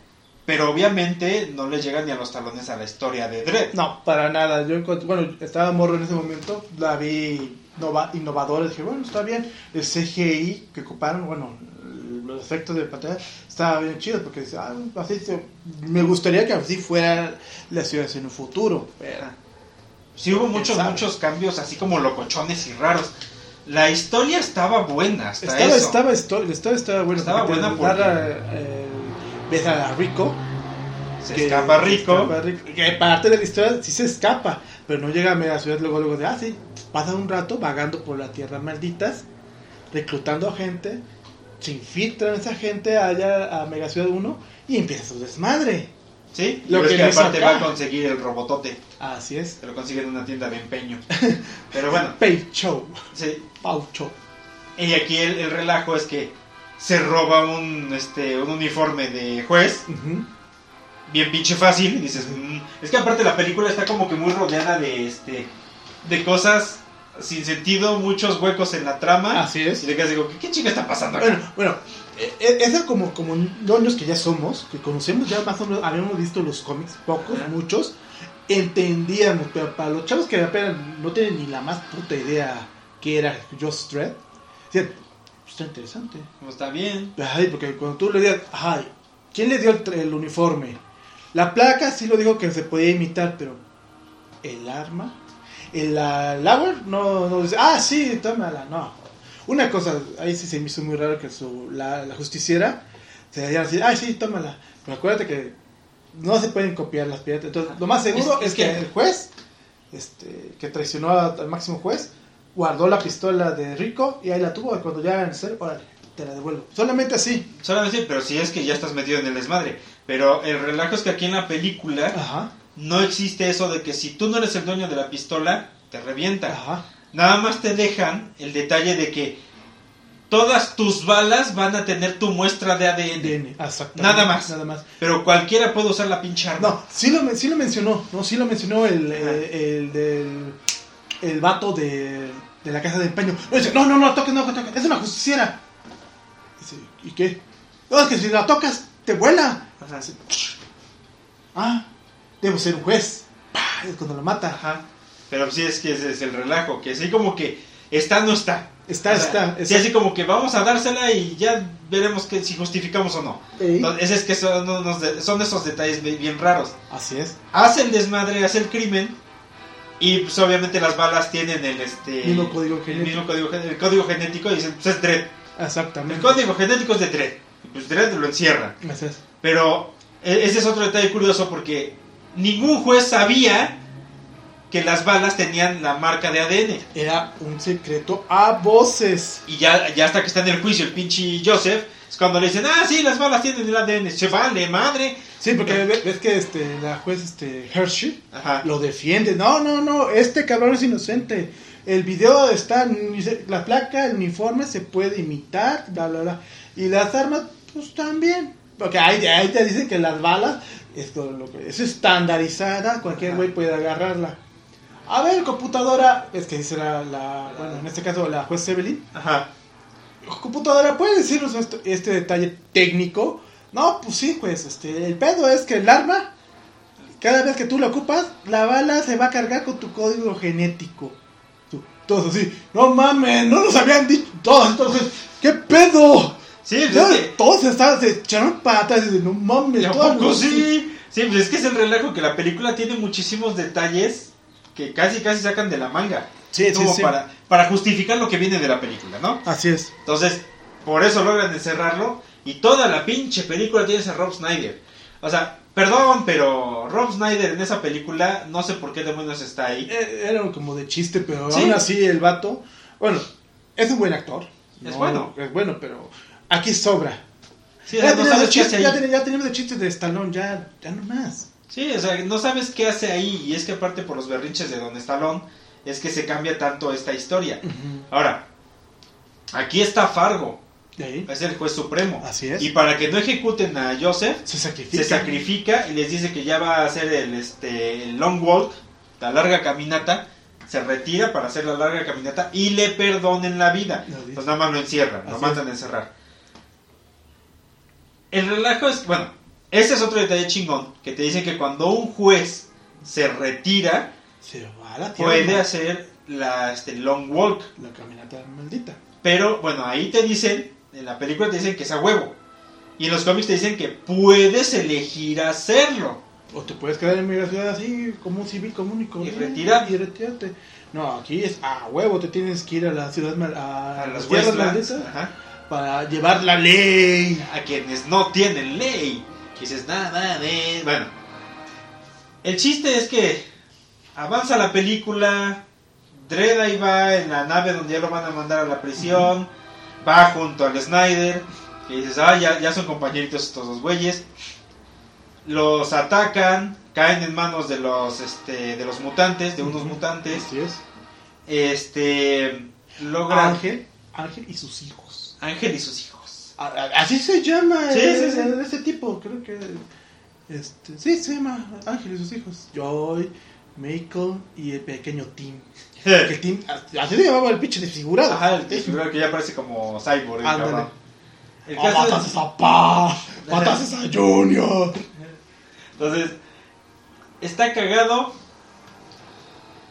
pero obviamente no le llega ni a los talones a la historia de Dredd No, para nada. Yo, bueno, estaba morro en ese momento, la vi innova- innovadora. Dije, bueno, está bien. El CGI que ocuparon, bueno, los efectos de pantalla, estaba bien chido porque dice, ah, así se- me gustaría que así fuera la ciudad en un futuro. Pero, sí hubo muchos sabe? muchos cambios así como locochones y raros la historia estaba buena hasta estaba, eso estaba, historia estaba buena. Estaba buena porque- eh, ves a Rico. se que escapa rico escapa Rico, Que parte de la historia sí se escapa, pero no llega a media ciudad luego, luego de, ah, sí, pasa un rato vagando por la tierra malditas, reclutando a gente, se infiltran esa gente allá a Mega Ciudad 1 y empieza su desmadre. sí Lo que, que que aparte acá. va a conseguir el robotote Así es. se lo consigue en una tienda de empeño pero bueno Pay Show, sí Pau Show. Y aquí el, el relajo es que se roba un, este, un uniforme de juez, bien pinche fácil, y dices, "Mm". es que aparte la película está como que muy rodeada de, este, de cosas sin sentido, muchos huecos en la trama, Así es. y te quedas digo, ¿qué, qué chinga está pasando acá? Bueno, bueno, eh, eh, eso como, como ñoños que ya somos, que conocemos ya más o menos, habíamos visto los cómics, pocos, muchos, entendíamos, pero para los chavos que apenas no tienen ni la más puta idea que era Just Dread, está interesante. Pues está bien. Ay, porque cuando tú le digas, ay, ¿quién le dio el, el uniforme? La placa sí lo dijo que se podía imitar, pero el arma, el la Lauer no, no dice, ah, sí, tómala, no. Una cosa, ahí sí se me hizo muy raro que su, la, la justiciera se diera así, ah, sí, tómala. Pero acuérdate que no se pueden copiar las piratas. Entonces, lo más seguro Es- es, es que, que- el juez, este, que traicionó al máximo juez, guardó la pistola de Rico y ahí la tuvo. Y cuando ya en ser, órale, te la devuelvo. Solamente así. Solamente, pero si es que ya estás metido en el desmadre. Pero el relajo es que aquí en la película Ajá, no existe eso de que si tú no eres el dueño de la pistola, te revienta. ajá. Nada más te dejan el detalle de que todas tus balas van a tener tu muestra de ADN. Nada más. Nada más. Pero cualquiera puede usar la pinche arma. No, sí lo, sí lo mencionó, no, sí lo mencionó el, eh, el del el vato de, de la casa de empeño. No, dice, no, no, no, toques, no, toques, es una justiciera. Dice, ¿y qué? No, es que si la tocas, te vuela. Ajá. Dice, ah, debo ser un juez. ¡Pah! Es cuando lo mata. Ajá. Pero sí es que ese es el relajo, que así como que está no está. Está, O sea, está. Sí, está. así como que vamos a dársela y ya veremos que, si justificamos o no. Entonces, es que son, unos de- son esos detalles bien raros. Así es. Hace el desmadre, hace el crimen y pues obviamente las balas tienen el este Mismo código el genético. mismo código, el código genético y dicen pues es Dredd. El Exactamente. código genético es de Dredd. Y pues lo encierra. Pero e- ese es otro detalle curioso porque ningún juez sabía que las balas tenían la marca de ADN. Era un secreto a voces. Y ya, ya hasta que está en el juicio el pinche Joseph, es cuando le dicen, ah, sí, las balas tienen el ADN. Se vale, madre. Sí, porque ve- ves que este, la juez este, Hershey Ajá. lo defiende. No, no, no, este cabrón es inocente. El video está, la placa, el uniforme se puede imitar, bla, bla, bla. Y las armas, pues también. Porque ahí, ahí te dicen que las balas es, lo que- es estandarizada, cualquier güey puede agarrarla. A ver, computadora, es que dice la, la- bueno, en este caso la juez Evelyn. Ajá. Computadora, ¿puedes decirnos esto- este detalle técnico? No, pues sí, pues, este, el pedo es que el arma, cada vez que tú la ocupas, la bala se va a cargar con tu código genético. Todos así, no mames, no nos habían dicho, todos, entonces, ¿qué pedo? Sí, pues Ya, es que... Todos estaban, se echaron patas y de, no mames, ¿Y a todas poco las- sí? Sí, pues es que es el relajo que la película tiene muchísimos detalles que casi casi sacan de la manga. Sí, sí, como sí. Para, para justificar lo que viene de la película, ¿no? Así es. Entonces, por eso logran encerrarlo. Y toda la pinche película tiene ese Rob Snyder. O sea, perdón, pero Rob Snyder en esa película, no sé por qué demonios está ahí. Eh, Era como de chiste, pero Sí. aún así el vato, bueno, es un buen actor. Es No, bueno. Es bueno, pero aquí sobra. Sí, ya, no tenemos de qué chiste- ya, ya tenemos de de Stallone, ya, ya no más. Sí, o sea, no sabes qué hace ahí. Y es que aparte por los berrinches de Don Stallone, es que se cambia tanto esta historia. Ahora, aquí está Fargo, es el juez supremo. así es. Y para que no ejecuten a Joseph, se sacrifica. se sacrifica y les dice que ya va a hacer el, este, el long walk, la larga caminata, se retira para hacer la larga caminata y le perdonen la vida. Dice. Pues nada más lo encierran, lo mandan a encerrar. El relajo es, bueno, ese es otro detalle chingón, que te dicen que cuando un juez se retira, Puede hacer la este, long walk. La caminata maldita. Pero bueno, ahí te dicen, en la película te dicen que es a huevo. Y en los cómics te dicen que puedes elegir hacerlo. O te puedes quedar en mi ciudad así, como un civil común y corriente, retirar. Y retirarte. No, aquí es a huevo, te tienes que ir a la ciudad, a, A las tierras malditas para llevar la ley. a quienes no tienen ley. Y dices, nada de... Bueno, el chiste es que avanza la película, Dredd ahí va en la nave donde ya lo van a mandar a la prisión, va junto al Snyder, y dices, ah, ya, ya son compañeritos estos dos güeyes. Los atacan, caen en manos de los, este, de los mutantes, de unos mutantes. Así es. Este, logran... Ángel, Ángel y sus hijos. Ángel y sus hijos. A- a- Así se llama Sí, eh, sí, ese tipo, creo que este, sí se llama Ángel y sus hijos. Joy, Michael y el pequeño Tim. Que el Tim, así se llamaba el pinche desfigurado. Ajá, el desfigurado que ya parece como cyborg. Ándale. El Ah, caso es- mataste a Pa, mataste a Junior. Entonces, está cagado.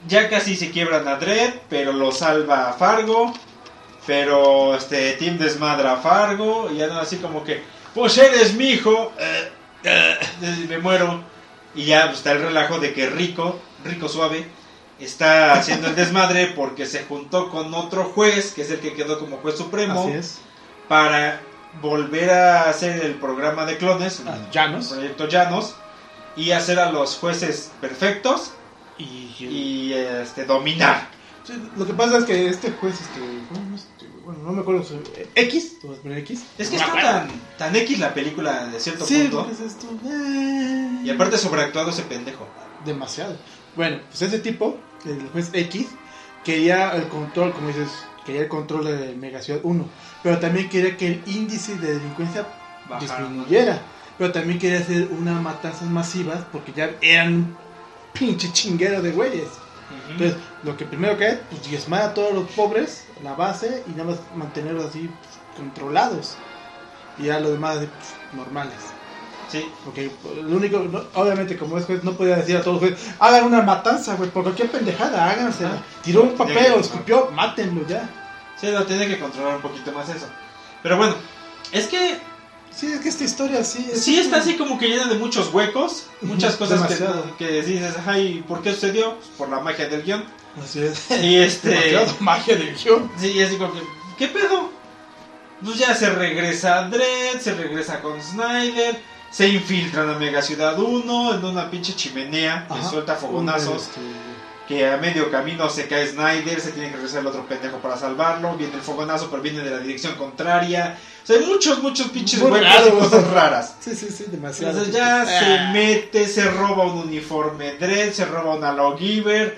Ya casi se quiebran a Dredd, pero lo salva Fargo. Pero este Tim desmadra a Fargo. Y ya no así como que, pues eres mi hijo. eh, eh, me muero. Y ya pues, está el relajo de que Rico, Rico Suave, está haciendo el desmadre porque se juntó con otro juez, que es el que quedó como juez supremo. Así es. para volver a hacer el programa de clones, Ah, el Llanos. proyecto Llanos, y hacer a los jueces perfectos Y, y este, dominar. Sí, lo que pasa es que este juez, este, ¿cómo es este? bueno, no me acuerdo, su- eh, X, a poner X. Es que No está tan, tan X la película de cierto Sí, punto, ¿qué es esto? Eh, y aparte sobreactuado ese pendejo. demasiado. Bueno, pues ese tipo, el juez X, quería el control, como dices, quería el control de Mega Ciudad 1, pero también quería que el índice de delincuencia disminuyera, pero también quería hacer unas matanzas masivas porque ya eran un pinche chinguero de güeyes. Entonces, lo que primero que es, pues diezmar a todos los pobres, la base, y nada más mantenerlos así pues, controlados. Y ya los demás así, pues, normales. Sí, Porque lo único, no- obviamente como es juez, no podía decir a todos los jueces, hagan una matanza, güey, por cualquier pendejada, hágansela. Tiró un papel o escupió, mátenlo ya. Sí, lo tiene que controlar un poquito más eso. Pero bueno, es que Sí, es que esta historia sí. es- sí está así como que llena de muchos huecos, muchas cosas Demasiado. que, que dices, ay, ¿por qué sucedió? Pues por la magia del guion. Así es. Y este... Magia del guion. Sí, así como que, ¿qué pedo? Pues ya se regresa Dredd, se regresa con Snyder, se infiltran a Mega Ciudad 1 en una pinche chimenea que Ajá. suelta fogonazos, Este, que a medio camino se cae Snyder, se tiene que regresar el otro pendejo para salvarlo, viene el fogonazo pero viene de la dirección contraria. O sea, hay muchos, muchos pinches Muy huecos raro. y cosas raras. Sí, sí, sí, demasiado. Entonces ya Ah. se mete, se roba un uniforme Dredd, se roba una Lawgiver,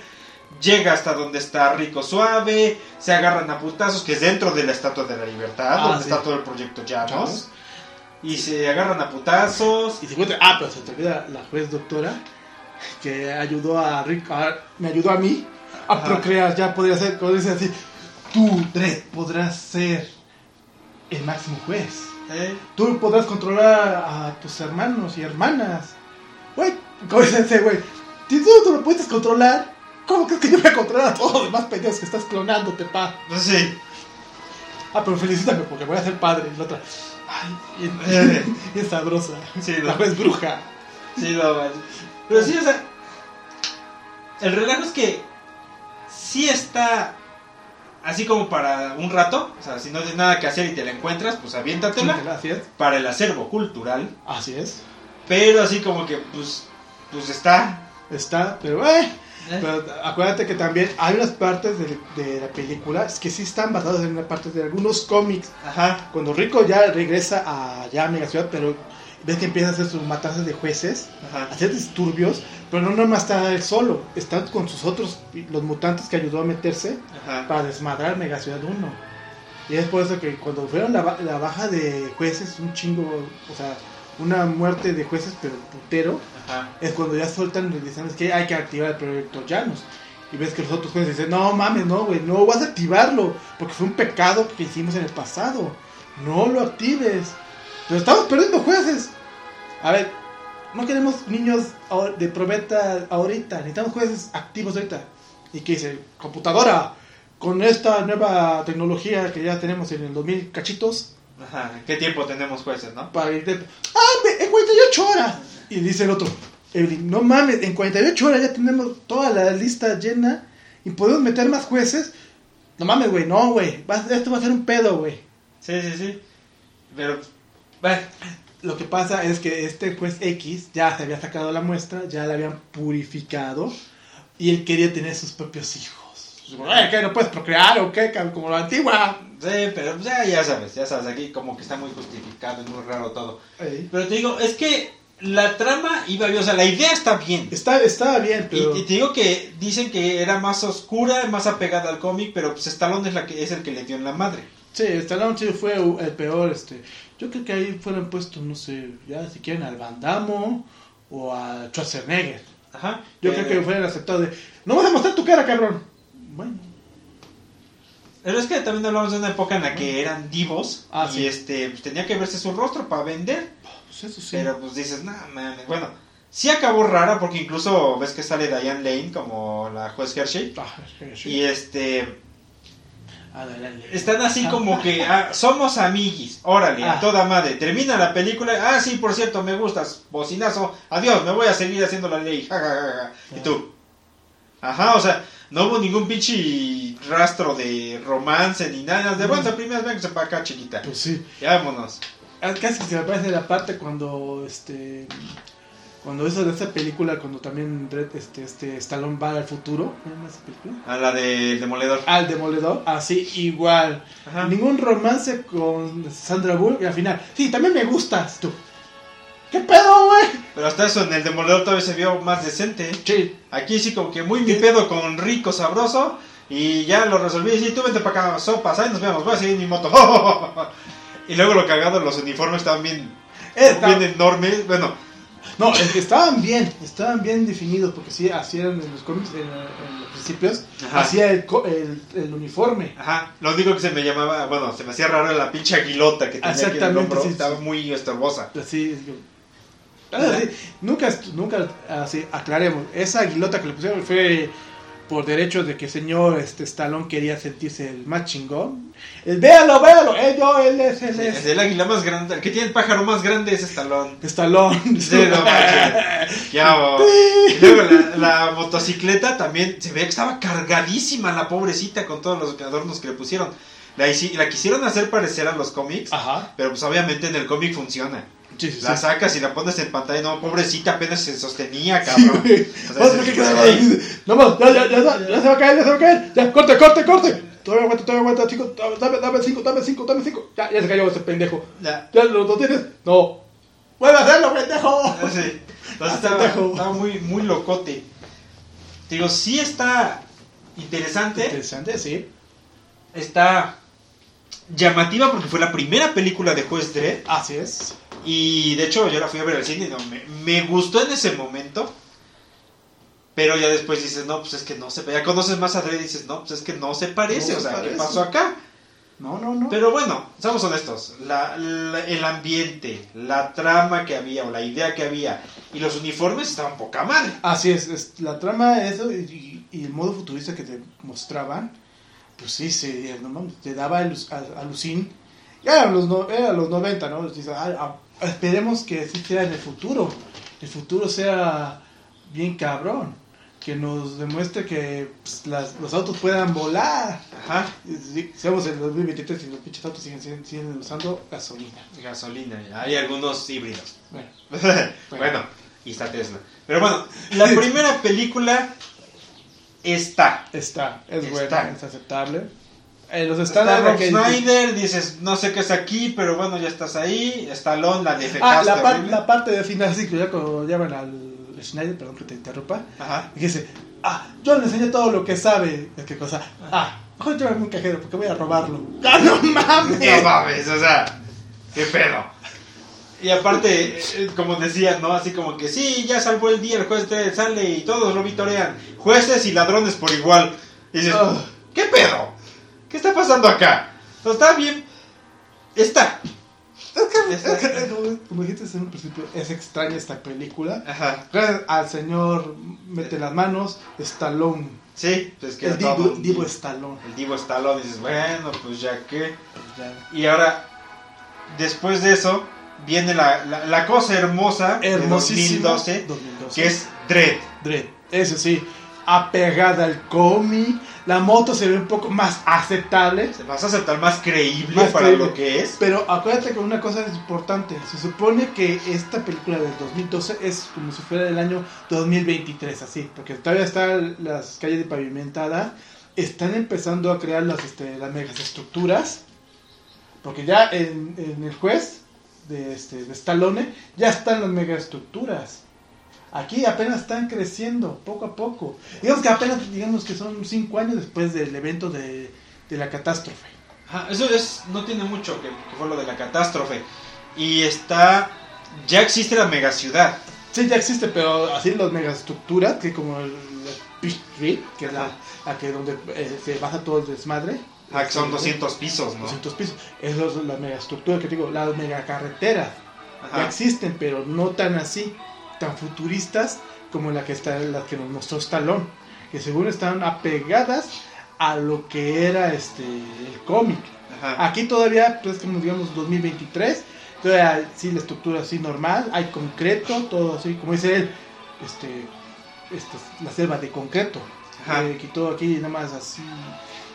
llega hasta donde está Rico Suave, se agarran a putazos, que es dentro de la Estatua de la Libertad, Ah, donde sí. está todo el proyecto Llanos. Y se agarran a putazos. Y se encuentra. Ah, pero se te olvida la juez doctora que ayudó a Rick. a- me ayudó a mí a Ajá. procrear. Ya podría ser, como dice así. Tú, Dredd, podrás ser el máximo juez. ¿eh? Tú podrás controlar a tus hermanos y hermanas. Güey, como dice ese güey. Si tú no lo puedes controlar, ¿cómo crees que yo voy a controlar a todos los demás pendejos que estás clonándote, pa? Sí, Ah, pero felicítame porque voy a ser padre. Y la otra. Ay, Eh. bien sabrosa. Sí, la no. juez bruja. sí, no, man. Pero sí, o sea, el relajo es que sí está así como para un rato, o sea, si no tienes nada que hacer y te la encuentras, pues aviéntatela es. para el acervo cultural. Así es. Pero así como que, pues, pues está. Está, pero, ¿eh? pero acuérdate que también hay unas partes de, de la película que sí están basadas en una parte de algunos cómics. Ajá. Cuando Rico ya regresa a ya a Mega Ciudad, pero ves que empieza a hacer sus matanzas de jueces, a hacer disturbios, pero no nomás está él solo, están con sus otros, los mutantes que ayudó a meterse Ajá. para desmadrar Mega Ciudad 1. Y es por eso que cuando fueron la baja de jueces, un chingo, o sea, una muerte de jueces, pero putero, Ajá. es cuando ya sueltan y dicen, es que hay que activar el proyecto Llanos. Y ves que los otros jueces dicen, no mames, no, güey, no vas a activarlo, porque fue un pecado que hicimos en el pasado. No lo actives. Pero estamos perdiendo jueces. A ver, no queremos niños de probeta ahorita, necesitamos jueces activos ahorita. ¿Y qué dice? Computadora, con esta nueva tecnología que ya tenemos en el 2000 cachitos, Ajá. ¿Qué tiempo tenemos jueces, no? para ir de... ¡Ah, me- en 48 horas! Y dice el otro, Evelyn, no mames, en 48 horas ya tenemos toda la lista llena y podemos meter más jueces. No mames, güey, no, güey, va- esto va a ser un pedo, güey. Sí, sí, sí. Pero, bueno, Lo que pasa es que este juez X ya se había sacado la muestra, ya la habían purificado y él quería tener sus propios hijos. Güey, ¿qué? ¿No puedes procrear o qué? Como la antigua. sí, pero pues, ya, ya sabes, ya sabes, aquí como que está muy justificado y muy raro todo. Pero te digo, es que la trama iba bien, o sea, la idea está bien. Está, estaba bien, pero... y te digo que dicen que era más oscura, más apegada al cómic, pero pues Stallone es, la que, es el que le dio en la madre. Sí, Stallone sí fue el peor, este. Yo creo que ahí fueron puestos, no sé, ya si quieren al Van Damme o a Schwarzenegger. Ajá. Yo Eh, creo que fueran aceptados de, no vas a mostrar tu cara, cabrón. Bueno, Pero es que también hablamos de una época en la que eran divos Ah, y sí. este pues, tenía que verse su rostro para vender. Pues eso sí. Pero pues dices, no, mames. Bueno, sí acabó rara porque incluso ves que sale Diane Lane como la juez Hershey. Ah. Y este, Ah, están así como que ah, somos amiguis, órale, a toda madre. Termina la película, ah, sí, por cierto, me gustas, bocinazo, adiós, me voy a seguir haciendo la ley. ja, ja, ja, ja. Y tú, ajá, o sea, no hubo ningún pinche rastro de romance ni nada. De Mm. buenas a primeras, véngase para acá, chiquita. Pues sí. Ya vámonos. Ah, Casi se me parece la parte cuando este cuando hizo de esa película cuando también este este Stallone va al futuro, ¿cómo se llama esa película? A la del demoledor. Al demoledor, así igual. Ajá. Ningún romance con Sandra Bullock y al final, sí, también me gustas tú. ¿Qué pedo, güey? Pero hasta eso en el demoledor todavía se vio más decente. Sí, Aquí sí como que muy mi pedo con rico sabroso. Y ya lo resolví. Sí, tú vente para acá, sopas, ahí nos vemos, voy a seguir mi moto. y luego lo cagado, los uniformes estaban bien, bien enormes. Bueno, No, es que estaban bien, estaban bien definidos, porque sí, hacían en los cómics, en, en los principios, Ajá. hacía el, el, el uniforme. ajá. Lo único que se me llamaba, bueno, se me hacía raro la pinche aguilota que tenía aquí en el Exactamente, hombro. sí, Estaba muy estorbosa. Así, es que- Ah, sí, nunca, nunca, así, aclaremos, esa aguilota que le pusieron fue por derechos de que el señor este, Stallone quería sentirse el más chingón. El, véalo, véalo, él, yo, él es, él Es el águila más grande, el que tiene el pájaro más grande es Estalón. Stallone. Sí, no manches. Ya, luego la, la motocicleta también se ve que estaba cargadísima la pobrecita con todos los adornos que le pusieron. La, quisieron hacer parecer a los cómics, Ajá. pero pues obviamente en el cómic funciona. Sí, sí, sí. La sacas y la pones en pantalla, no, pobrecita apenas se sostenía, cabrón. O sea, Vamos, porque queda- No más, ya, ya, ya, ya, se va a caer, ya se va a caer. Ya, corte, corte, corte. Todavía aguanta, todavía aguanta, chicos. Dame, dame cinco, dame cinco, dame cinco. Ya, ya se cayó ese pendejo. ya. ¿Ya lo, lo tienes? No. ¡Vuelve a hacerlo, pendejo! Sí. Entonces Ah, estaba, pendejo. estaba muy, muy locote. Digo, sí está interesante, Interesante, sí. está llamativa porque fue la primera película de Juez Dredd. Así es. Y de hecho yo la fui a ver al cine y no, me, me gustó en ese momento. Pero ya después dices, no, pues es que no se... Ya conoces más a Dredd y dices, no, pues es que no se parece. No o se sea, ¿qué pasó acá? No, no, no. Pero bueno, seamos honestos. La- la- el ambiente, la trama que había o la idea que había y los uniformes estaban poca madre. Así es, es- la trama, eso y, y el modo futurista que te mostraban, pues sí, se, no te daba alucin. Ya eran los, no, era los 90, ¿no? Dices, ah, ah, esperemos que así sea en el futuro. El futuro sea bien cabrón. Que nos demuestre que pues, las- los autos puedan volar. Ajá. Sí, Seamos en el 2023 y los pinches autos siguen, siguen, siguen usando gasolina. Gasolina, hay algunos híbridos. Bueno, bueno, y está Tesla. Pero bueno, la primera película está. está, es Está. buena, es aceptable. Eh, los Está estándares Rob que- Snyder, dices, no sé qué es aquí, pero bueno, ya estás ahí. Stallone, la Ah, defecaste la, par- horrible. la parte de final, sí, que ya cuando llaman al Schneider, perdón que te interrumpa, Ajá. y dice, ah, yo le enseñé todo lo que sabe, ¿de qué cosa? Ah, mejor llévame un cajero porque voy a robarlo. ¡Ah, no mames! No mames, o sea, qué pedo. Y aparte, eh, como decía, ¿no? Así como que sí, ya salvó el día, el juez te sale y todos lo vitorean. Jueces y ladrones por igual. Y dices, Ah. ¿qué pedo? ¿Qué está pasando acá? Entonces, está bien. Está. Es que, como, como dijiste en un principio, es extraña esta película. Ajá. Gracias al señor mete las manos, Stallone, Sí, pues que el Divo, Divo Stallone. El Divo Stallone. Dices, bueno, pues ya que. Ya. Y ahora, después de eso, viene la, la, la cosa hermosa de 2012, 2012. que es Dread. Dredd, eso sí, apegada al cómic. La moto se ve un poco más aceptable. Se vas a aceptar más creíble Más para creíble. lo que es. Pero acuérdate que una cosa es importante. Se supone que esta película del 2012 es como si fuera del año 2023, así. Porque todavía están las calles de pavimentada. Están empezando a crear las, este, las megaestructuras. Porque ya en, en el juez de, este, de Stallone ya están las megaestructuras. Aquí apenas están creciendo, poco a poco. Digamos que apenas, digamos que son cinco años después del evento de, de la catástrofe. Ajá, eso es, no tiene mucho que, que fue lo de la catástrofe. Y está, ya existe la megaciudad. Sí, ya existe, pero así las megaestructuras, que como el, Tree, que es la, la que donde eh, se baja todo el desmadre. Ah, que son Este, 200 pisos, ¿no? 200 pisos. Eso es la megaestructura que te digo, las megacarreteras. Ya Ajá. existen, pero no tan así, tan futuristas como la que está la que nos mostró Stallone, que según están apegadas a lo que era este el cómic. Aquí todavía, pues como digamos 2023, todavía sí la estructura así normal, hay concreto, todo así, como dice él, este, este la selva de concreto, eh, que todo aquí nada más así,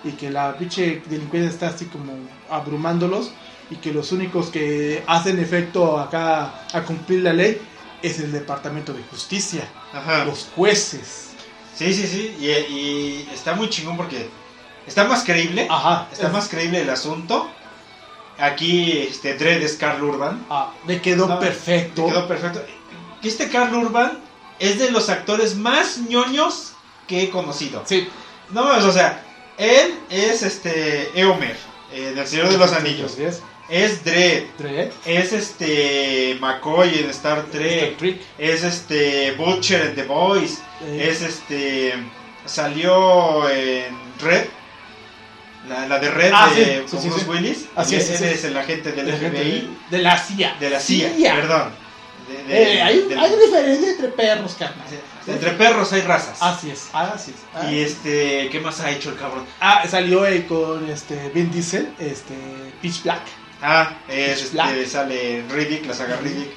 y que la pinche delincuencia está así como abrumándolos, y que los únicos que hacen efecto acá a cumplir la ley es el Departamento de Justicia, Ajá. los jueces. Sí, sí, sí. Y, y está muy chingón porque está más creíble. Ajá, Está es- más creíble el asunto. Aquí, este, Dredd es Carl Urban. ah, le quedó No, perfecto. Quedó perfecto. Que Este Carl Urban es de los actores más ñoños que he conocido. Sí, No o sea, él es este Eomer, eh, del Señor de los Anillos. Es Dredd. Dredd, Es este McCoy en Star Star Trek. Es este Butcher en The Boys. eh, Es este. Salió en Red. La, la de Red Ah, de sí. Willis. Así es, es el agente del de, FBI. de la CIA. De la CIA, perdón. De- de- Eh, hay, del- hay diferencia entre perros, carnal. Entre perros hay razas. Así es, así es. Ah, Y este, ¿qué más ha hecho el cabrón? ah, salió eh, con este Vin Diesel, este Pitch Black. Ah, es, este, sale Riddick, la saga Riddick.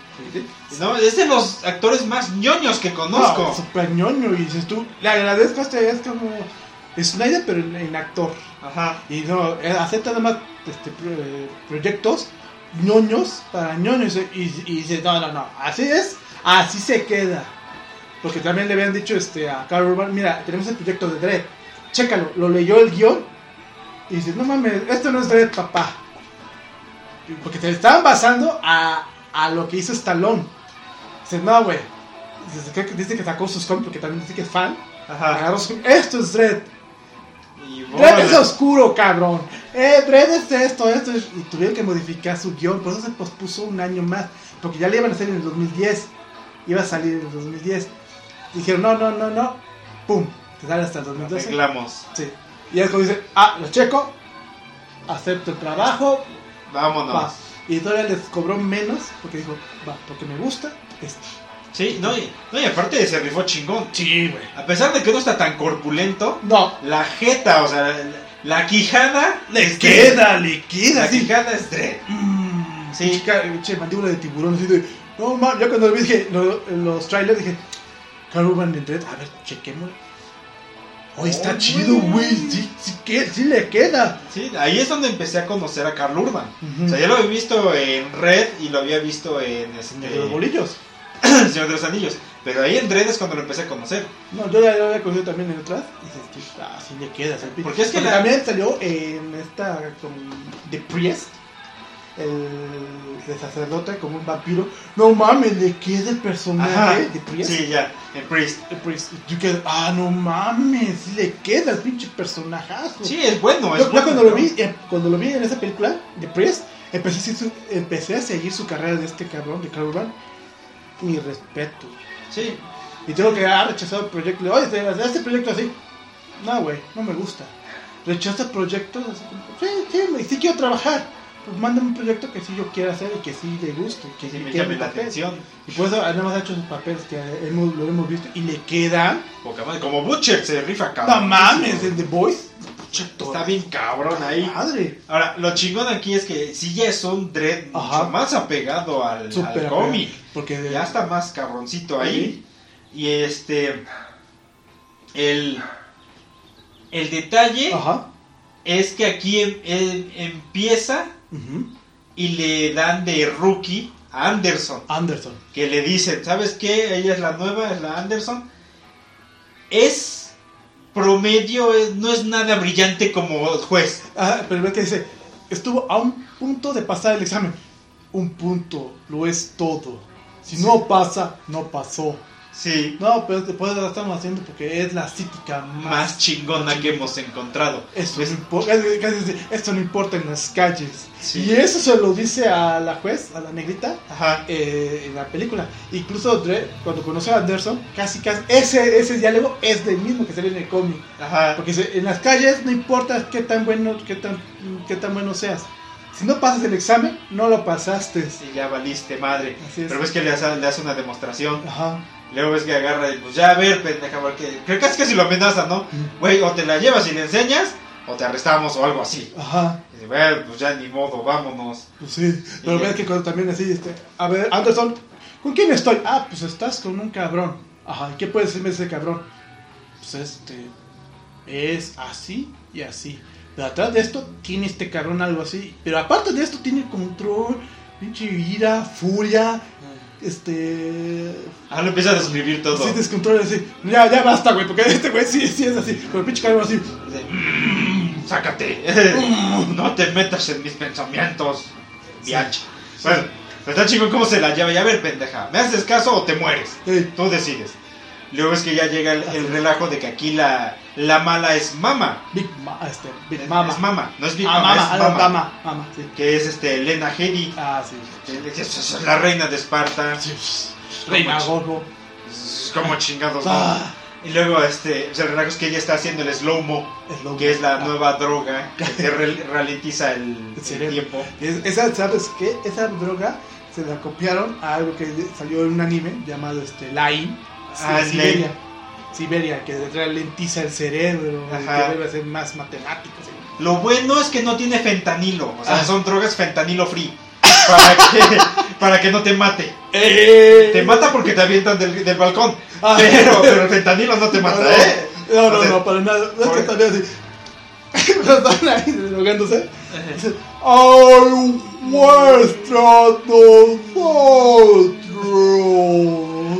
No, es de los actores más ñoños que No, conozco. super ñoño. Y dices tú, le agradezco a este, es como Snyder, pero en, en actor. Ajá. Y no, eh, acepta nada más este, eh, proyectos ñoños para ñoños. Y, y dice, no, no, no, así es, así se queda. Porque también le habían dicho este, a Carl Urban, mira, tenemos el proyecto de Dredd, chécalo, lo leyó el guion y dice, no mames, esto no es Dredd, papá. Porque te estaban basando a, a lo que hizo Stallone. Dice, no, güey. Dice, que- sacó sus cómics porque también dice que es fan. Ajá. Agarró esto es Dredd. Y Dredd es oscuro, cabrón. Eh, Dredd es esto, esto. es- Y tuvieron que modificar su guion. Por eso se pospuso un año más. Porque ya le iban a hacer en el 2010. Iba a salir en el 2010. Dijeron, no, no, no, no. Pum. Te sale hasta el 2012. Arreglamos. Sí. Y es como dice, ah, lo checo. Acepto el trabajo. Vámonos. Va. Y todavía les cobró menos. Porque dijo, va, porque me gusta esto. Sí, no y, no, y aparte se rifó chingón. Sí, güey. A pesar de que no está tan corpulento, No. la jeta, o sea, la, la quijada. Le es queda, le queda. La quijada es Dredd. Mm, Sí. chica, che, mandíbula de tiburón, así de. No, man, yo cuando lo vi dije, lo- los trailers dije, Carl Urban en Dredd, a ver, chequemos. Oh, está Oh, chido, güey. sí, sí, que, sí le queda. Sí, ahí es donde empecé a conocer a Carl Urban. O sea, ya lo había visto en Red y lo había visto en este, De los bolillos. El Señor de los Anillos. Pero ahí en Red es cuando lo empecé a conocer. No, yo ya lo había conocido también en otras. Y sí, ah, sí le queda. ¿sabes? Porque es que la- también salió en esta, como, The Priest, el de sacerdote, como un vampiro. No mames, le queda el personaje de Priest. Sí, ya, en Priest. The Priest. Yo ah, no mames, le queda el pinche personajazo. Sí, es bueno. Es Yo, yo bueno, cuando lo vi, eh, cuando lo vi en esa película, The Priest, empecé a, seguir su, empecé a seguir su carrera de este cabrón, de Carl Urban. Mi respeto. Sí, Y tengo que ha rechazado el proyecto. Oye, este- proyecto así. No, güey, no me gusta. Rechaza proyectos así como, sí, sí, sí quiero trabajar. Pues mándame un proyecto que sí yo quiera hacer y que sí le guste. Que sí me llame la papel. atención. Y por eso además ha hecho sus papeles que hemos, lo hemos visto y le quedan. Poca madre. Como Butcher se rifa No cabrón. mames, el The Voice. Está bien cabrón ahí. Madre. Ahora, lo chingón aquí es que sí ya es un Dread mucho más apegado al, al cómic. Porque Ya está más cabroncito ahí. Y este. El. El detalle Ajá. es que aquí em- em- empieza Y le dan de rookie a Anderson. Anderson. Que le dicen, ¿sabes qué? Ella es la nueva, es la Anderson. Es promedio, es- no es nada brillante como juez. Ah, pero ve que dice, estuvo a un punto de pasar el examen. Un punto, lo es todo. Si no pasa, no pasó. Sí, No, pero después lo estamos haciendo porque es la psíquica más... más chingona que hemos encontrado. Eso Pues, no importa, esto no importa en las calles. Sí. Y eso se lo dice a la juez, a la negrita, Ajá. eh, en la película. Incluso Dre, cuando conoció a Anderson, casi casi ese, ese diálogo es del mismo que sale en el cómic. Ajá. Porque en las calles no importa qué tan bueno, qué tan, qué tan bueno seas. Si no pasas el examen, no lo pasaste. Sí, ya valiste madre. Es. Pero ves que le hace, le hace una demostración. Ajá. Luego ves que agarra y pues ya a ver, pendeja, porque creo que es que si lo amenaza, ¿no? Güey, o te la llevas y le enseñas, o te arrestamos o algo así. Ajá. Y dice, bueno, pues ya ni modo, vámonos. Pues sí. Pero ves que cuando también así, este, a ver, Anderson, ¿con quién estoy? Ah, pues estás con un cabrón. Ajá, ¿y qué puede decirme ese cabrón? Pues este, es así y así. Pero atrás de esto tiene este cabrón algo así. Pero aparte de esto tiene control, pinche ira, furia, este... Ah, lo empieza a describir todo. Sí, descontrol así. Ya, ya basta, güey, porque este güey sí, sí es así. Con el pinche cabrón así. "Mm, sácate. no te metas en mis pensamientos. Bianchi. Bueno, pero está chingón cómo se la lleva. Y a ver, pendeja, ¿me haces caso o te mueres? Ey, Tú decides. Luego es que ya llega el, el relajo de que aquí la, la mala es mama. Big, ma, este, Big Es, Mama. es mama, no es Big Ah, Mama, mama, es mama. mama, mama, sí. Que es este, Elena Headey. Ah, sí. Es, es la reina de Esparta. Sí. Reina. Es Como chingados. Ah, Y luego este, el relajo es que ella está haciendo el slow-mo. es lo que es la ah, nueva droga que te ralentiza el, El tiempo. es- esa, ¿sabes qué? Esa droga se la copiaron a algo que salió en un anime llamado este Line. Ah, Siberia. Siberia, que ralentiza el cerebro, Ajá. que debe ser más matemático. ¿sí? Lo bueno es que no tiene fentanilo. O sea, Ah. son drogas fentanilo free. Para que, para que no te mate. ¡Eh! Te mata porque te avientan del, del balcón. Ah. Pero, pero el fentanilo no te mata, no, ¿eh? No, no, O sea, no, para nada. No es que así. Están ahí drogándose. ¡Ay, muestra nosotros!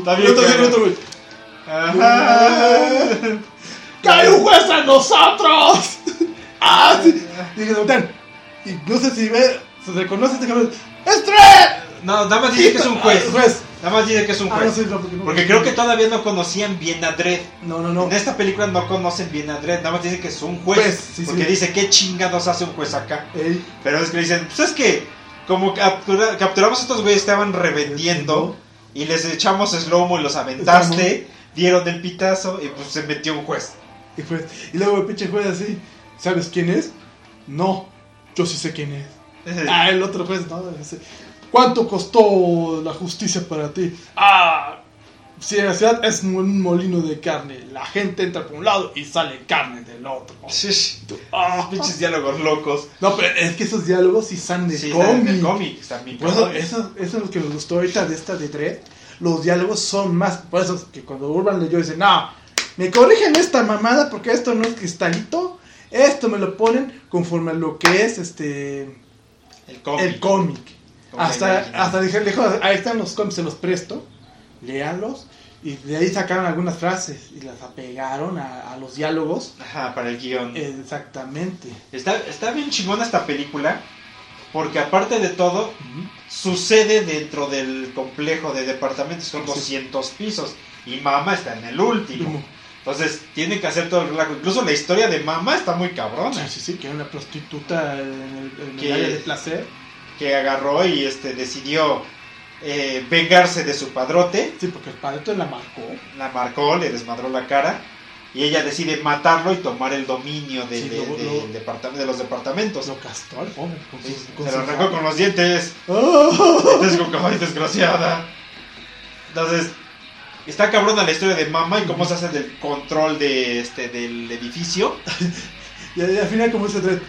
Está bien, Y otro claro. viene otro güey, Ajá. ¡Que hay un juez en nosotros! ¡Ah, sí! Dije, no sé si ve, se reconoce este cabrón. ¡Es Dredd! No, nada más dice que es un juez. Juez. Nada más dice que es un Ah, no juez. no, porque no. Porque creo que todavía no conocían bien a Dredd. No, no, no. En esta película no conocen bien a Dredd. Nada más dicen que es un juez. Sí, porque sí. dice, ¿qué chingados hace un juez acá? Ey, Pero es que dicen, pues es que como captura- capturamos a estos güeyes, estaban revendiendo y les echamos slow-mo y los aventaste, dieron el pitazo y pues se metió un juez. Y, pues, y luego el pinche juez así, ¿sabes quién es? No, yo sí sé quién es. Ah, el otro juez, no. ¿Cuánto costó la justicia para ti? Ah, si la ciudad es un molino de carne, la gente entra por un lado y sale carne del otro. Sí, Tú, ah, pinches diálogos locos. No, pero es que esos diálogos sí están de Sí, cómic. cómic, están bien Por eso, eso, eso es lo que me gustó ahorita de esta de Dredd. Los diálogos son más. Por eso es que cuando Urban leyó, dice: No, me corrigen esta mamada porque esto no es cristalito. Esto me lo ponen conforme a lo que es este El cómic. el cómic. Hasta, hasta dije, dijo, ahí están los cómics, se los presto, léanlos. Y de ahí sacaron algunas frases y las apegaron a, a los diálogos. Ajá, para el guion. Exactamente. Está, está bien chingona esta película. Porque aparte de todo, sucede dentro del complejo de departamentos con Sí. 200 pisos. Y Mama está en el último. Entonces tienen que hacer todo el relajo. Incluso la historia de Mama está muy Sí, cabrona. sí, sí, que era una prostituta en el, en el Que- área de placer. Que agarró y este decidió eh, vengarse de su padrote. Sí, porque el padre la marcó. La marcó, le desmadró la cara. Y ella decide matarlo y tomar el dominio de, Sí, de- de- de los departamentos. Lo castró al pobre. Con Sí, sus- con se lo arrancó con los dientes. ¡Ah! Entonces, como "Ay, desgraciada. Entonces, está cabrona la historia de Mama y cómo se hace del control de este del edificio. Y al al final, como dice Dredd,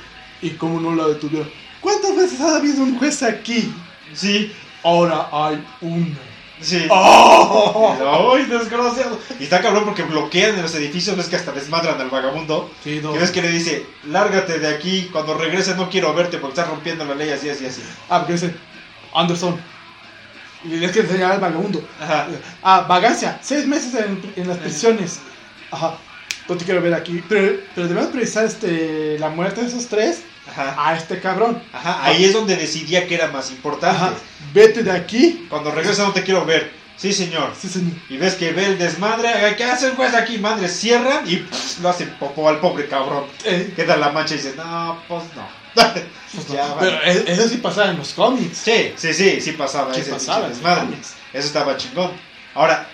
¿y cómo no la detuvieron? ¿Cuántas veces ha habido un juez aquí? Sí, Ahora hay uno. sí. ¡Oh! ¡Ay, desgraciado! Y está cabrón porque bloquean en los edificios, ves que hasta desmadran al vagabundo. Sí, no. Que ves que le dice, lárgate de aquí, cuando regrese no quiero verte porque estás rompiendo la ley así, así, así. Ah, porque dice Anderson. Y es que enseñaba al vagabundo. Ajá. Ah, vagancia, seis meses en, en las prisiones. Ajá, no te quiero ver aquí. Pero, pero debemos precisar este, la muerte de esos tres Ajá. a este cabrón. Ajá. Ahí es donde decidía que era más importante. Ajá, vete de aquí. Cuando regrese no te quiero ver. Sí, señor. Sí, señor. Y ves que ve el desmadre. ¿Qué hace el juez aquí? Madre, cierran y pff, lo hacen popó al pobre cabrón. Eh, Queda la mancha y dice, no, pues no. pues no. Ya, vale. Pero e- eso sí pasaba en los cómics. Sí, sí, sí, sí pasaba Sí ese pasaba desmadre. Eso estaba chingón. Ahora,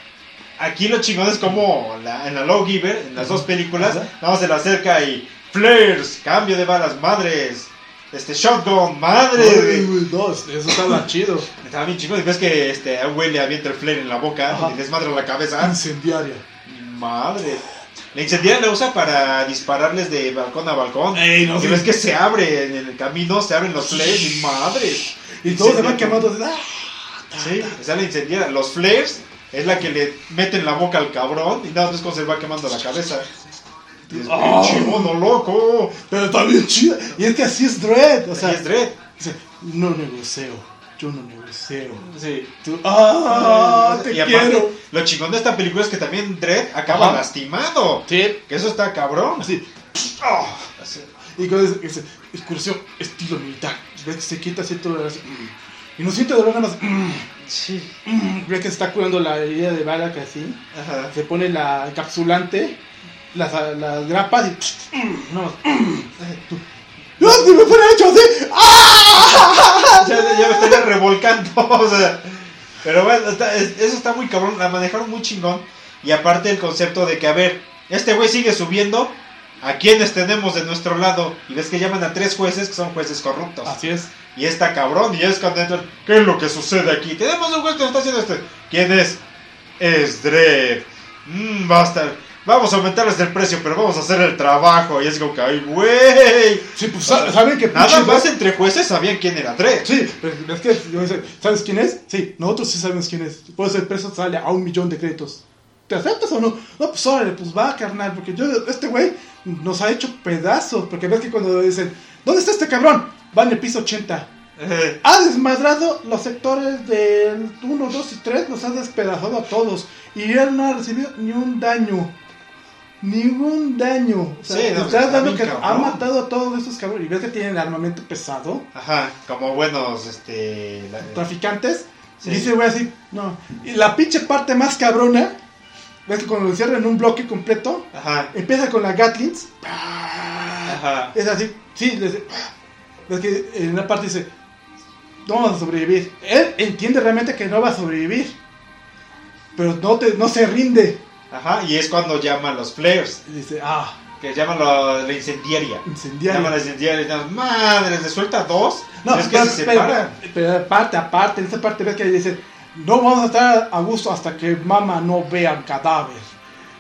aquí lo chingón es como la- en la Lawgiver, en las dos películas, nada más se le acerca y flares, cambio de balas, madres, este shotgun, madre. No, eso estaba chido. Estaba bien chingón y ves que este, a un güey le avienta el flare en la boca Ajá. y desmadra la cabeza. Incendiaria. Madre. La incendiaria la usa para dispararles de balcón a balcón. Ey, no y ves que se abre en el camino, se abren los flares y madre. Y todos se van quemando. de- ¡ah! Sí, esa es la incendiaria. Los flares es la que le meten la boca al cabrón y nada más cuando se va quemando la cabeza. Dices, Ah. pinche mono loco. Pero está bien chida. Y es que así es Dredd. O sea, Así es Dredd. dice, no negocio. Yo no negocio. Sí. Tú, ¡Ah! Te y aparte, quiero. lo chingón de esta película es que también Dredd acaba Ajá. lastimado. Sí. Que eso está cabrón. Así. Oh, así. Y cuando dice, dice, excursión estilo militar. Ves que se quita así todo. Así, y no siente dolor nada más. mm, Sí. mm. Ves que se está curando la herida de bala que así. Ajá. Se pone la encapsulante. Las, las grapas y. mm, nada más. mm. Tú, ¡No! ¡Si me fuera hecho así! ¡Ah! ya, ya me estaría revolcando, o sea. Pero bueno, está- es- eso está muy cabrón, la manejaron muy chingón. Y aparte el concepto de que, a ver, este güey sigue subiendo ¿A quiénes tenemos de nuestro lado? Y ves que llaman a tres jueces que son jueces corruptos. Así es. Y está cabrón, y es cuando entran, ¿qué es lo que sucede aquí? Tenemos un juez que nos está haciendo esto. ¿Quién es? Es Dredd. Mmm, basta. Vamos a aumentarles el precio, pero vamos a hacer el trabajo. Y es como que, ay, güey. Sí, pues sa- saben que Nada más entre jueces sabían quién era Dredd. Sí, pero es que, ¿sabes quién es? Sí, nosotros sí sabemos quién es. Puede ser preso, sale a un millón de créditos. ¿Te aceptas o no? No, pues órale, pues va, carnal, porque yo, este güey nos ha hecho pedazos. Porque ves que cuando dicen, ¿dónde está este cabrón? Va en el piso 80. Eh, Ha desmadrado los sectores del 1, 2 y 3, los ha despedazado a todos. Y él no ha recibido ni un daño. Ningún daño. O sea, Sí, no, te estás está dando que ha cabrón. matado a todos esos cabrones. Y ves que tienen armamento pesado. Ajá, como buenos, este... la- traficantes. Sí. Y dice, güey, así, no. Y la pinche parte más cabrona, ves que cuando lo encierran en un bloque completo, Ajá, empieza con la Gatlings. ajá. Es así, sí, les- ves que en una parte dice, no vamos a sobrevivir. Él entiende realmente que no va a sobrevivir, pero no, te, no se rinde. Ajá, y es cuando llaman los flares, dice, ah, que llaman la incendiaria. incendiario. Llaman la incendiaria madre, le suelta dos. No, es que pero, se pero- separan. pero aparte, aparte, en esta parte ves que dice, no vamos a estar a gusto hasta que mamá no vea el cadáver.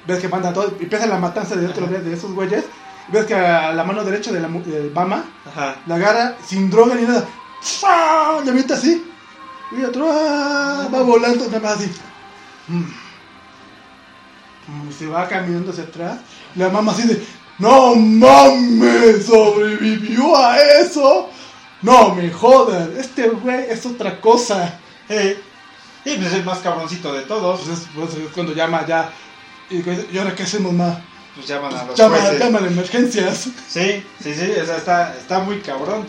Ves que manda todo, empieza la matanza de, otro, de esos güeyes. Ves que a la mano derecha de la mu- de mama Ajá. la agarra sin droga ni nada. ¡Fua! Le avienta así. Y otro ¡ah! va volando nada más así. Mm. Y se va caminando hacia atrás. La mamá así de, no mames, sobrevivió a eso. No me jodan, este güey es otra cosa. Eh, pues es el más cabroncito de todos. Pues, es cuando llama ya. Y, ¿y ahora qué hacemos, ma? Pues llaman a los Llama, jueces. llama a emergencias. Sí, sí, sí, o sea, está, está muy cabrón.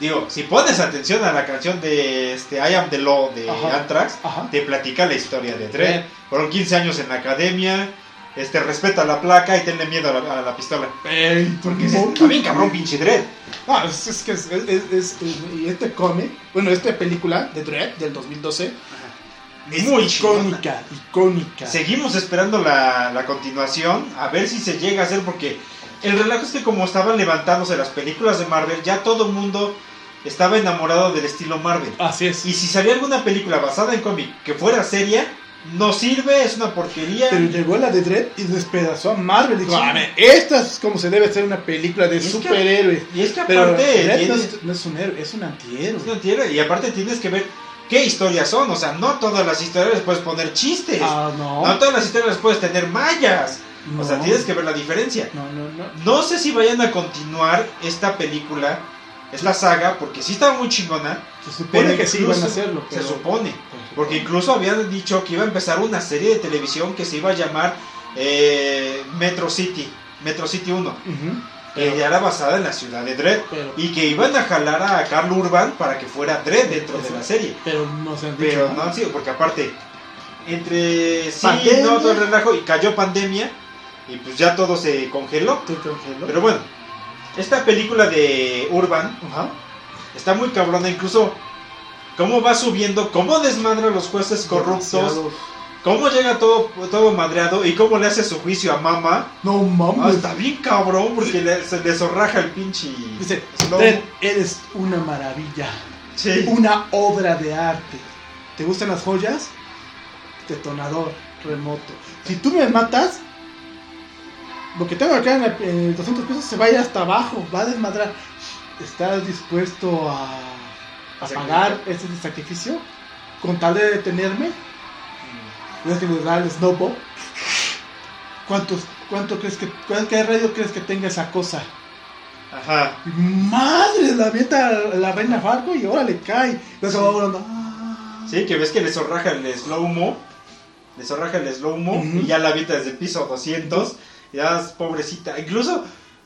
Digo, si pones atención a la canción de este, I Am the Law de Ajá. Anthrax, Ajá. te platica la historia de Dredd. Sí. Fueron 15 años en la academia, este, respeta la placa y tenle miedo a la, a la pistola. Ey, Porque no, está bien cabrón, pinche Dredd. Ah, es, es que es, es- es- es- y este cómic, bueno, esta película de Dredd del 2012 es Muy chingona. icónica, icónica. Seguimos esperando la, la continuación, a ver si se llega a hacer, porque el relajo es que como estaban levantándose las películas de Marvel, ya todo el mundo estaba enamorado del estilo Marvel. Así es. Y si salía alguna película basada en cómic que fuera seria, no sirve, es una porquería. Pero llegó la de Dredd y despedazó a Marvel. Dijo, esta es como se debe hacer una película de Es superhéroes. Y es que Pero aparte, no es, no es un héroe, es un antihéroe. no entiendo, y aparte tienes que ver qué historias son. O sea, no todas las historias les puedes poner chistes. Ah, no. No todas las historias les puedes tener mallas. No. O sea, tienes que ver la diferencia. No, no, no. No sé si vayan a continuar esta película, esta saga, porque sí estaba muy chingona. Se supone que sí iban a hacerlo. Se supone. Porque incluso habían dicho que iba a empezar una serie de televisión que se iba a llamar eh, Metro City, Metro City 1, Ujú. que ya era basada en la ciudad de Dredd. Pero, Y que iban a jalar a Carl Urban para que fuera Dredd dentro de la serie. pero no se han dicho. Pero no han sido, porque aparte, entre sí, Pandemia. no, todo el relajo, y cayó pandemia, y pues ya todo se congeló. Te congeló. Pero bueno, esta película de Urban Ajá. está muy cabrona, incluso cómo va subiendo, cómo desmadra a los jueces corruptos, Demasiado. cómo llega todo, todo madreado y cómo le hace su juicio a mamá. No Ah, mames. está bien cabrón porque le- se le zorraja el pinche. Dice. Dredd, eres una maravilla. Sí. Una obra de arte. ¿Te gustan las joyas? Detonador remoto. Si tú me matas, lo que tengo acá en, la- en el 200 pesos se va a ir hasta abajo, va a desmadrar. ¿Estás dispuesto a, a pagar ese sacrificio con tal de detenerme? ¿Ves que le da el snowball? ¿Cuántos, ¿Cuánto crees que, cuál- qué radio crees que tenga esa cosa? Ajá. Madre, la avienta la reina Fargo y ahora le cae. Ves que va volando. Ah. Sí, que ves que le zorraja el slow-mo. Le zorraja el slow-mo y ya la avienta desde el piso 200. Ya es pobrecita. Incluso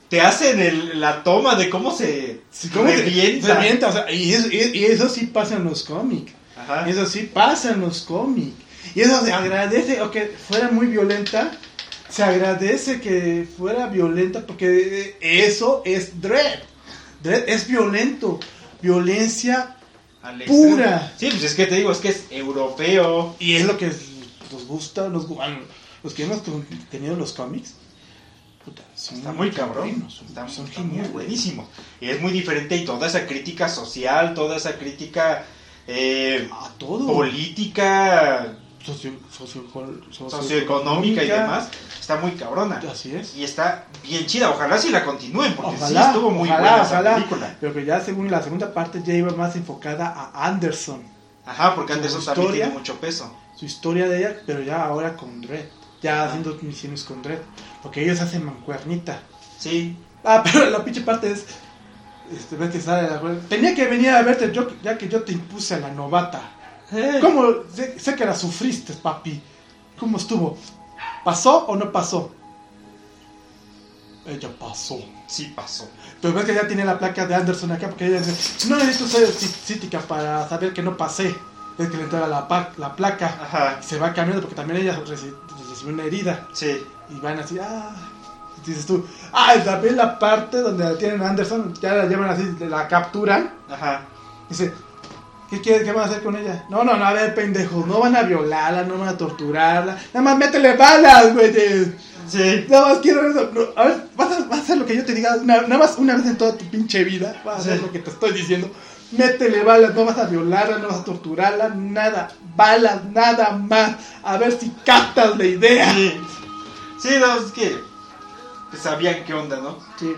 te hacen el- la toma de cómo se Sí, ¿cómo se- revienta. se revienta, o sea, y, eso, y- y eso sí pasa en los cómics. Ajá. Eso sí pasa en los cómics. Y eso se agradece, aunque fuera muy violenta, se agradece que fuera violenta porque eso es Dread. Dread es violento. Violencia Al pura. Sí, pues es que te digo, es que es europeo. Y es lo que nos gusta, nos, los que hemos tenido los cómics. Puta, son Está muy cabrón. buenos, Está, son está muy geniales. buenísimo. Y es muy diferente y toda esa crítica social, toda esa crítica eh, A todo. política, Socio- socio- socioeconómica y demás, está muy cabrona. Así es. Y está bien chida. Ojalá si la continúen, porque sí Ojalá, estuvo muy ojalá, buena esa ojalá. película. Pero que ya según la segunda parte ya iba más enfocada a Anderson. Ajá, porque Su Anderson también tiene mucho peso. Su historia de ella, pero ya ahora con Dredd. Ya haciendo misiones con Dredd. Porque ellos hacen mancuernita. Sí, Ah, pero la pinche parte es. Este, ves que sale la Tenía que venir a verte yo, ya que yo te impuse a la novata. ¿Cómo? Sé, sé que la sufriste, papi. ¿Cómo estuvo? ¿Pasó o no pasó? Ella pasó. sí pasó. Pero ves que ya tiene la placa de Anderson acá, porque ella dice: No necesito sercí- cítica para saber que no pasé. Es que le entrega la, la placa. Ajá, se va cambiando porque también ella reci- recibió una herida. sí. Y van así, ah. Y dices tú, ah, también la parte donde la tienen a Anderson, ya la llevan así, la capturan. Ajá. Dice, ¿qué quieres que van a hacer con ella? No, no, no, a ver, pendejos, no van a violarla, no van a torturarla. Nada más métele balas, güey. Sí. Nada más quiero eso. No, a ver, vas a, vas a hacer lo que yo te diga, una- nada más una vez en toda tu pinche vida. Vas a hacer Sí. lo que te estoy diciendo. Métele balas, no vas a violarla, no vas a torturarla, nada. Balas, nada más. A ver si captas la idea. Sí, sí no, es que pues, sabían qué onda, ¿no? Sí.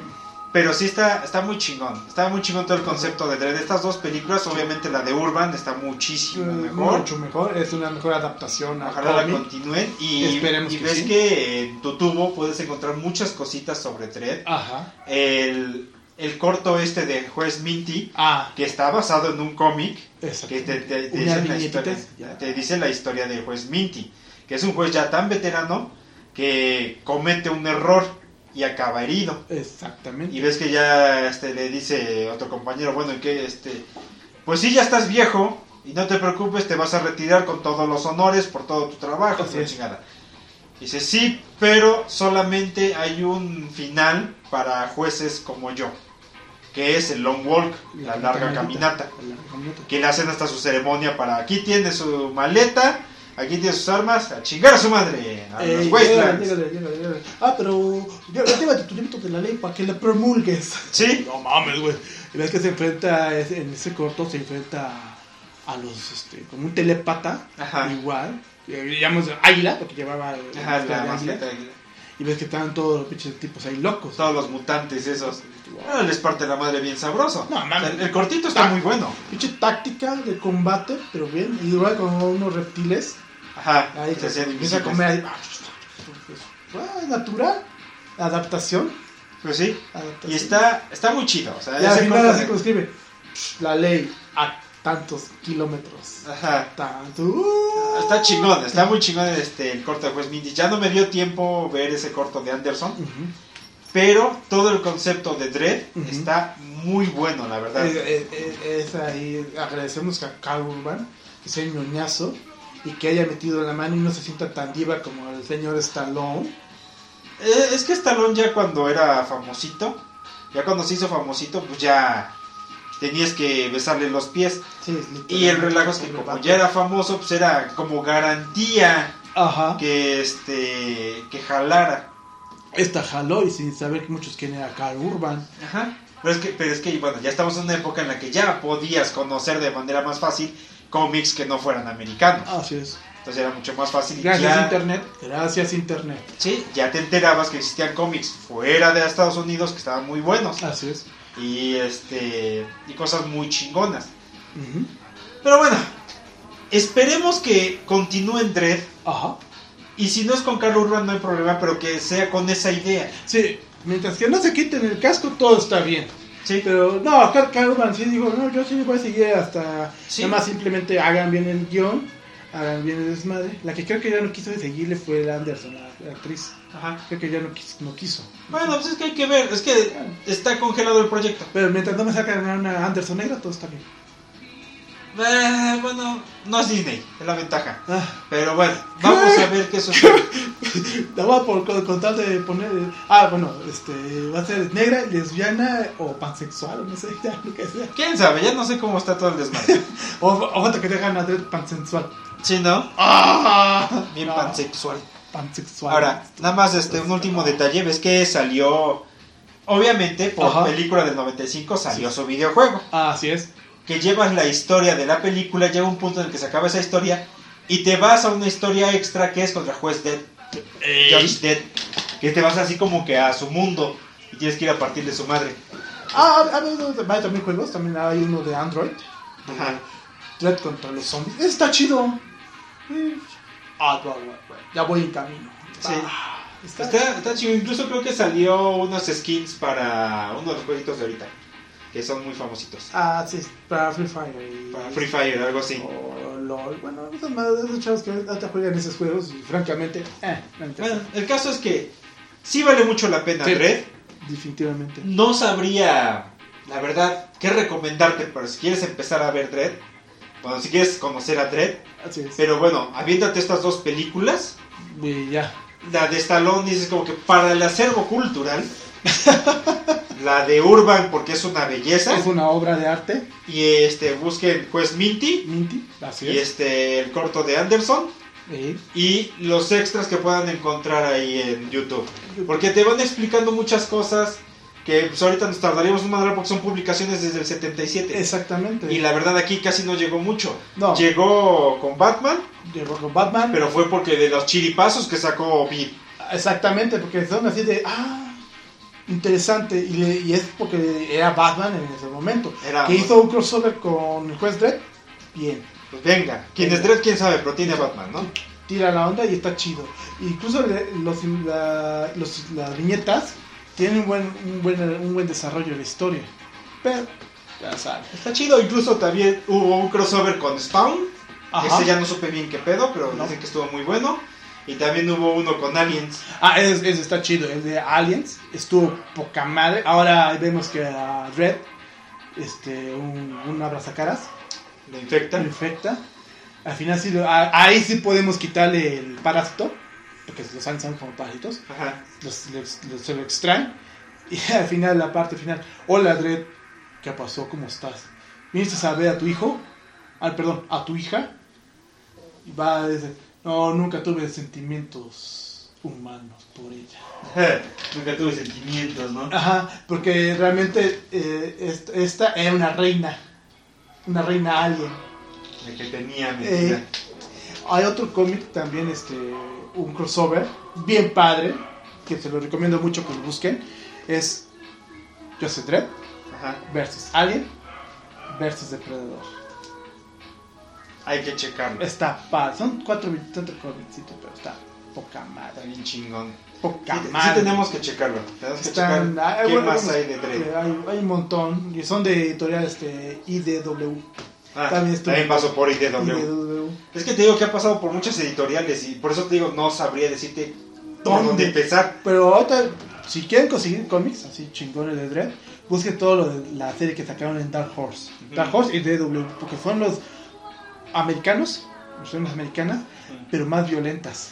Pero sí está, está muy chingón. Está muy chingón todo el concepto de Dredd. Estas dos películas, obviamente la de Urban está muchísimo mejor. Mucho mejor, es una mejor adaptación a Ojalá la continúen. Y, Esperemos y que ves sí. que en tu tubo puedes encontrar muchas cositas sobre Dredd. Ajá. El, el corto este de Juez Minty, Ah, que está basado en un cómic, que te, te- te Una dice la historia, te dice la historia de Juez Minty, que es un juez ya tan veterano que comete un error y acaba herido. Exactamente. Y ves que ya este, le dice otro compañero, bueno, ¿y qué? Este, pues sí, ya estás viejo y no te preocupes, te vas a retirar con todos los honores por todo tu trabajo. Así la es. chingada. Dice, sí, pero solamente hay un final para jueces como yo, que es el long walk, la larga caminata, La larga caminata. que le hacen hasta su ceremonia para aquí tiene su maleta, aquí tiene sus armas, a chingar a su madre, a Eh, los wastelands. llégale, llégale, llégale. Ah, pero llévate tu librito de la ley para que la promulgues. Sí, No mames, güey. Y ves que se enfrenta, en ese corto se enfrenta a, los, este, como un telepata, Ajá. igual. Llamamos águila, porque llevaba Ajá, el la águila. mascota. Y ves que estaban todos los pinches tipos ahí locos. todos los mutantes esos. Ah, les parte la madre bien sabroso. No, mames. el, el cortito está muy bueno. Pinche táctica de combate, pero bien. Y igual con unos reptiles. Ajá. Ahí se se empieza a comer ahí. Ah, natural. Adaptación. Pues sí. adaptación. Y está, está muy chido. O sea, Y al final corto así de- como escribe. La ley a tantos kilómetros. Ajá. Tanto. uh, Está chingón, está muy chingón este, el corto de Juez Mindy. Ya no me dio tiempo ver ese corto de Anderson, pero todo el concepto de Dread está muy bueno, la verdad. Eh, eh, eh, es ahí, agradecemos a Carl Urban que sea ñoñazo y que haya metido la mano y no se sienta tan diva como el señor Stallone. Eh, es que Stallone ya cuando era famosito, ya cuando se hizo famosito, pues ya tenías que besarle los pies. Sí. Y el relajo es que como ya era famoso, pues era como garantía Ajá. que este que jalara. Esta jaló y sin saber que muchos quién era Carl Urban. Ajá. Pero es que, pero es que bueno, ya estamos en una época en la que ya podías conocer de manera más fácil cómics que no fueran americanos. Así es. Entonces era mucho más fácil. Gracias ya, Internet. Gracias Internet. Sí, ya te enterabas que existían cómics fuera de Estados Unidos que estaban muy buenos. Así es. Y este y cosas muy chingonas. Ujú. Pero bueno, esperemos que continúen Dread. Ajá. Y si no es con Carl Urban no hay problema, pero que sea con esa idea. Sí, mientras que no se quiten el casco, todo está bien. Sí, Pero no, Carl Carl Urban sí dijo, no, yo sí voy a seguir hasta... Sí. Nada más simplemente hagan bien el guion, hagan bien el desmadre. La que creo que ya no quiso seguirle fue la Anderson, la, la actriz. Ajá. Creo que ya no quiso. No quiso. Bueno, pues es que hay que ver, es que está congelado el proyecto. Pero mientras no me sacan a una Anderson negra, todo está bien. Eh, bueno, no es Disney, es la ventaja. Ah, Pero bueno, vamos a ver qué sucede. más por con, tal de poner... Ah, bueno, este, va a ser negra, lesbiana o pansexual, no sé, ya lo que sea. ¿Quién sabe? Ya no sé cómo está todo el desmadre. O, o que dejan a Dredd pansensual. ¿Sí, no? ¡Ah! Bien No. pansexual. pansexual. Ahora, nada más este, un último detalle, ves que salió, obviamente, por Ajá. película del 95 salió su videojuego, Ah, así es. que llevas la historia de la película, llega un punto en el que se acaba esa historia y te vas a una historia extra que es contra juez Dead, Judge Dead, que te vas así como que a su mundo y tienes que ir a partir de su madre. Ah, habido hay también juegos, también hay uno de Android. Ajá. Dread contra los zombies. Está chido. Ah, bueno, bueno, ya voy en camino. Sí. Ah, está, Está, está chido, incluso creo que salió unos skins para uno de los jueguitos de ahorita, que son muy famositos. Ah, sí, para Free Fire. y- Para Free Fire, algo así. O LOL. Bueno, esos más- esos chavos que ahorita juegan esos juegos y francamente, eh, no. Bueno, el caso es que sí vale mucho la pena, Sí. Dread. definitivamente. No sabría, la verdad, qué recomendarte, pero si quieres empezar a ver Dread, bueno, si quieres conocer a Así es. pero bueno, habiéndote estas dos películas, Y ya. la de Stallone dices como que para el acervo cultural, la de Urban porque es una belleza, Es una obra de arte. y este busquen pues Minty, Minty. Así y es. este el corto de Anderson, y los extras que puedan encontrar ahí en YouTube. Porque te van explicando muchas cosas que pues, ahorita nos tardaríamos un madral porque son publicaciones desde el 77. Exactamente. Y la verdad aquí casi no llegó mucho. No. Llegó con Batman, Llegó con Batman. pero fue porque de los chiripazos que sacó Beat. Exactamente, porque son así de. Ah, interesante. Y, le- y es porque era Batman en ese momento. Era- Que hizo un crossover con el juez Dredd. Bien. Pues venga, quién es Dredd, quién sabe, pero tiene Batman, ¿no? Tira la onda y está chido. Incluso los, la- los- las viñetas tienen un buen, un, buen, un buen desarrollo de la historia. Pero, ya sabes. Está chido, incluso también hubo un crossover con Spawn. Ajá. Ese ya no supe bien qué pedo, pero No. dicen que estuvo muy bueno. Y también hubo uno con Aliens. Ah, ese, ese está chido. El de Aliens estuvo poca madre. Ahora vemos que a Red, este, un, un abrazacaras, Lo infectan. lo infecta. Al final sí, lo- a- ahí sí podemos quitarle el parásito, porque los aliens son como parásitos. Ajá. Los, los- los- se lo extraen. Y al final, la parte final, hola Dredd, ¿qué pasó? ¿Cómo estás? ¿Viniste a ver a tu hijo? Ah, perdón, a tu hija. Y va a decir, no, nunca tuve sentimientos humanos por ella. Nunca tuve sentimientos, ¿no? Ajá, porque realmente eh, est- esta era una reina, una reina alien. De que tenía Eh, mentira. hay otro cómic también, este, un crossover, bien padre, que se lo recomiendo mucho que lo busquen. Es Joseph Dredd Ajá. versus Alien versus Depredador. Hay que checarlo. Está padre, son cuatro, cómics, pero está poca Está madre. bien chingón. Poca Sí, sí madre. tenemos que checarlo. Tenemos que Están, checar hay, qué bueno, más hay de Dredd. Hay, hay un montón, y son de editorial este, IDW. Ah, también pasó por IDW. IDW. Es que te digo que ha pasado por muchas editoriales y por eso te digo, no sabría decirte por ¿Dónde? dónde empezar. Pero ahorita, si quieren conseguir cómics así chingones de Dread, busquen todo lo de la serie que sacaron en Dark Horse. Dark Horse y DW, porque son los americanos, versiones americanas, pero más violentas,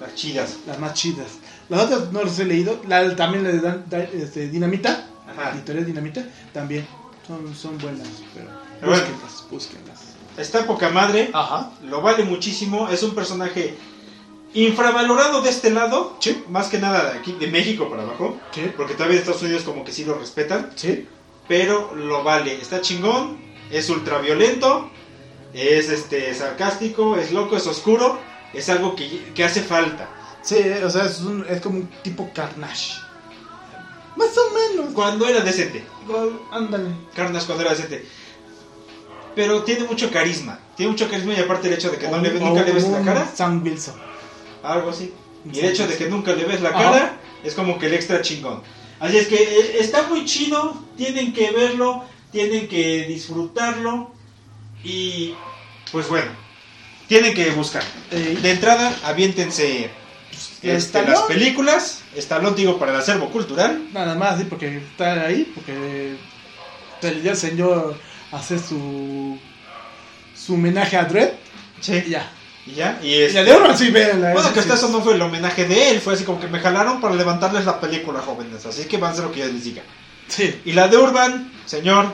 Las chidas. las más chidas. Las otras no las he leído, la, también la de Dan- Da- este, Dinamita, Ajá. editorial Dinamita, también son, son buenas, pero. Búsquenlas, búsquenlas. Está poca madre. Ajá. Lo vale muchísimo. Es un personaje infravalorado de este lado. Sí. Más que nada de aquí, de México para abajo. Sí, Porque todavía en Estados Unidos como que sí lo respetan. sí, pero lo vale. Está chingón, es ultra violento, es este sarcástico, es loco, es oscuro, es algo que, que hace falta. sí, o sea, es, un- es como un tipo carnage. Más o menos. Cuando era decente, Ándale. Carnage cuando era decente. Pero tiene mucho carisma, tiene mucho carisma y aparte el hecho de que no le ves, O- nunca o le ves la cara, Sam Wilson. algo así. Y el hecho de que nunca le ves la Ajá. cara es como que el extra chingón. Así es que eh, está muy chido, tienen que verlo, tienen que disfrutarlo y pues bueno, tienen que buscar. Eh, De entrada, aviéntense este, las películas, Stallone digo para el acervo cultural. Nada más, sí, porque está ahí, porque ya el señor hace su su homenaje a Dredd y ya. Y ya, y Y este- la de oro sí, véanla. Bueno, que hasta sí. eso no fue el homenaje de él, fue así como que me jalaron para levantarles la película, jóvenes. Así que van a hacer lo que yo les diga. Sí, Y la de Urban, señor,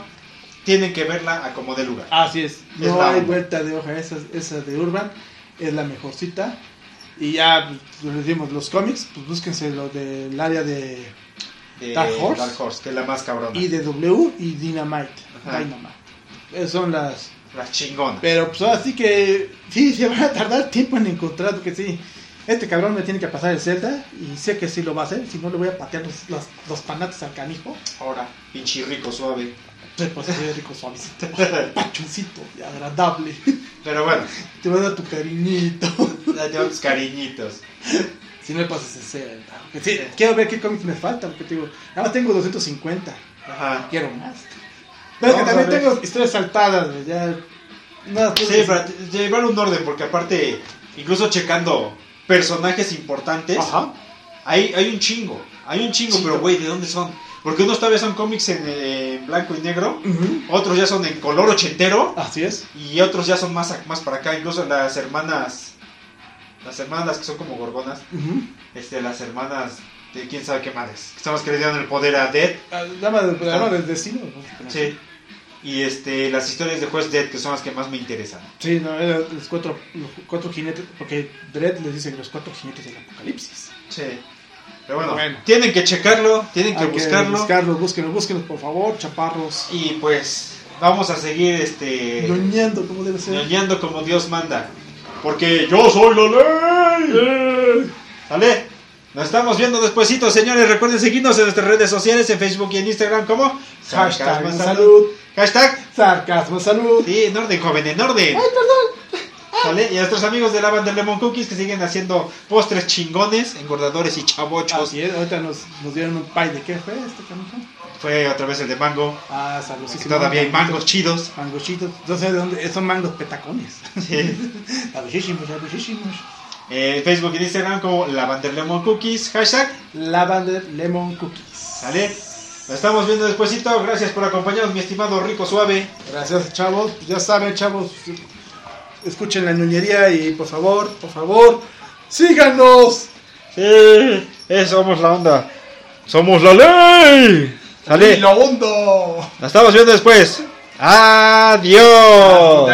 tienen que verla a como de lugar. así es. Es No la hay onda. vuelta de hoja, esa, esa de Urban es la mejorcita. Y ya, pues, les dimos los cómics, pues búsquense lo del área de De Dark Horse. Dark Horse, que es la más cabrona. IDW y Dynamite. Ajá. Dynamite. Esas son las... La chingona. Pero pues ahora sí que sí, se va a tardar tiempo en encontrar, porque sí, este cabrón me tiene que pasar el Zelda y sé que sí lo va a hacer, si no le voy a patear los, los, los panates al canijo. Ahora, pinche rico suave. Pues pues, rico suavecito, pachoncito y agradable. Pero bueno, Te voy a dar tu cariñito. ya tus cariñitos. Si no me pasas el Zelda. Sí, quiero ver qué cómics me faltan, porque te digo, ahora tengo 250, Ajá. quiero más. Pero que Vamos a también tengo historias saltadas, güey, ya... No, Sí, para t- llevar un orden, porque aparte, incluso checando personajes importantes, Ajá. hay, hay un chingo. Hay un chingo, pero güey, ¿de dónde son? Porque unos todavía son cómics en eh, blanco y negro, otros ya son en color ochentero, Así es. y otros ya son más, más para acá. Incluso las hermanas, las hermanas que son como gorgonas, este, las hermanas de quién sabe qué madres, que son las que le dieron el poder a Dead. Ah, Dama, de- dama del destino. ¿no? Sí. Y este, las historias de Juez Dead, que son las que más me interesan. Sí, no, los cuatro, los cuatro jinetes, porque Dredd les dice los cuatro jinetes del apocalipsis. Sí. Pero bueno, Bueno. tienen que checarlo, tienen que Hay buscarlo. buscarlo, búsquenlo, búsquenlo, por favor, chaparros. Y pues vamos a seguir este Ñoñando como debe ser. ñoñando como Dios manda. Porque yo soy la ley. ¿Sale? Nos estamos viendo despuesito, señores. Recuerden seguirnos en nuestras redes sociales, en Facebook y en Instagram como Hashtag Sarcasmo en salud. Hashtag Sarcasmo salud. Sí, en orden, joven, en orden. ¿Sale? Y a nuestros amigos de la banda Lemon Cookies que siguen haciendo postres chingones, engordadores y chavochos. Así es, ahorita nos, nos dieron un pie de qué fue este canijo. Fue otra vez el de mango. Ah, que saludísimo. todavía hay mangos chidos. Mangochitos. No sé de dónde, son mangos petacones. Sí. Eh, Facebook y Instagram como Lavander Lemon Cookies. Hashtag. Lavender Lemon Cookies. ¿Sale? Nos estamos viendo despuesito. Gracias por acompañarnos, mi estimado Rico Suave. Gracias, chavos. Ya saben, chavos. Escuchen la ñoñería y por favor, por favor, síganos. Sí, somos la onda. Somos la ley. Y lo hondo. Nos estamos viendo después. Adiós.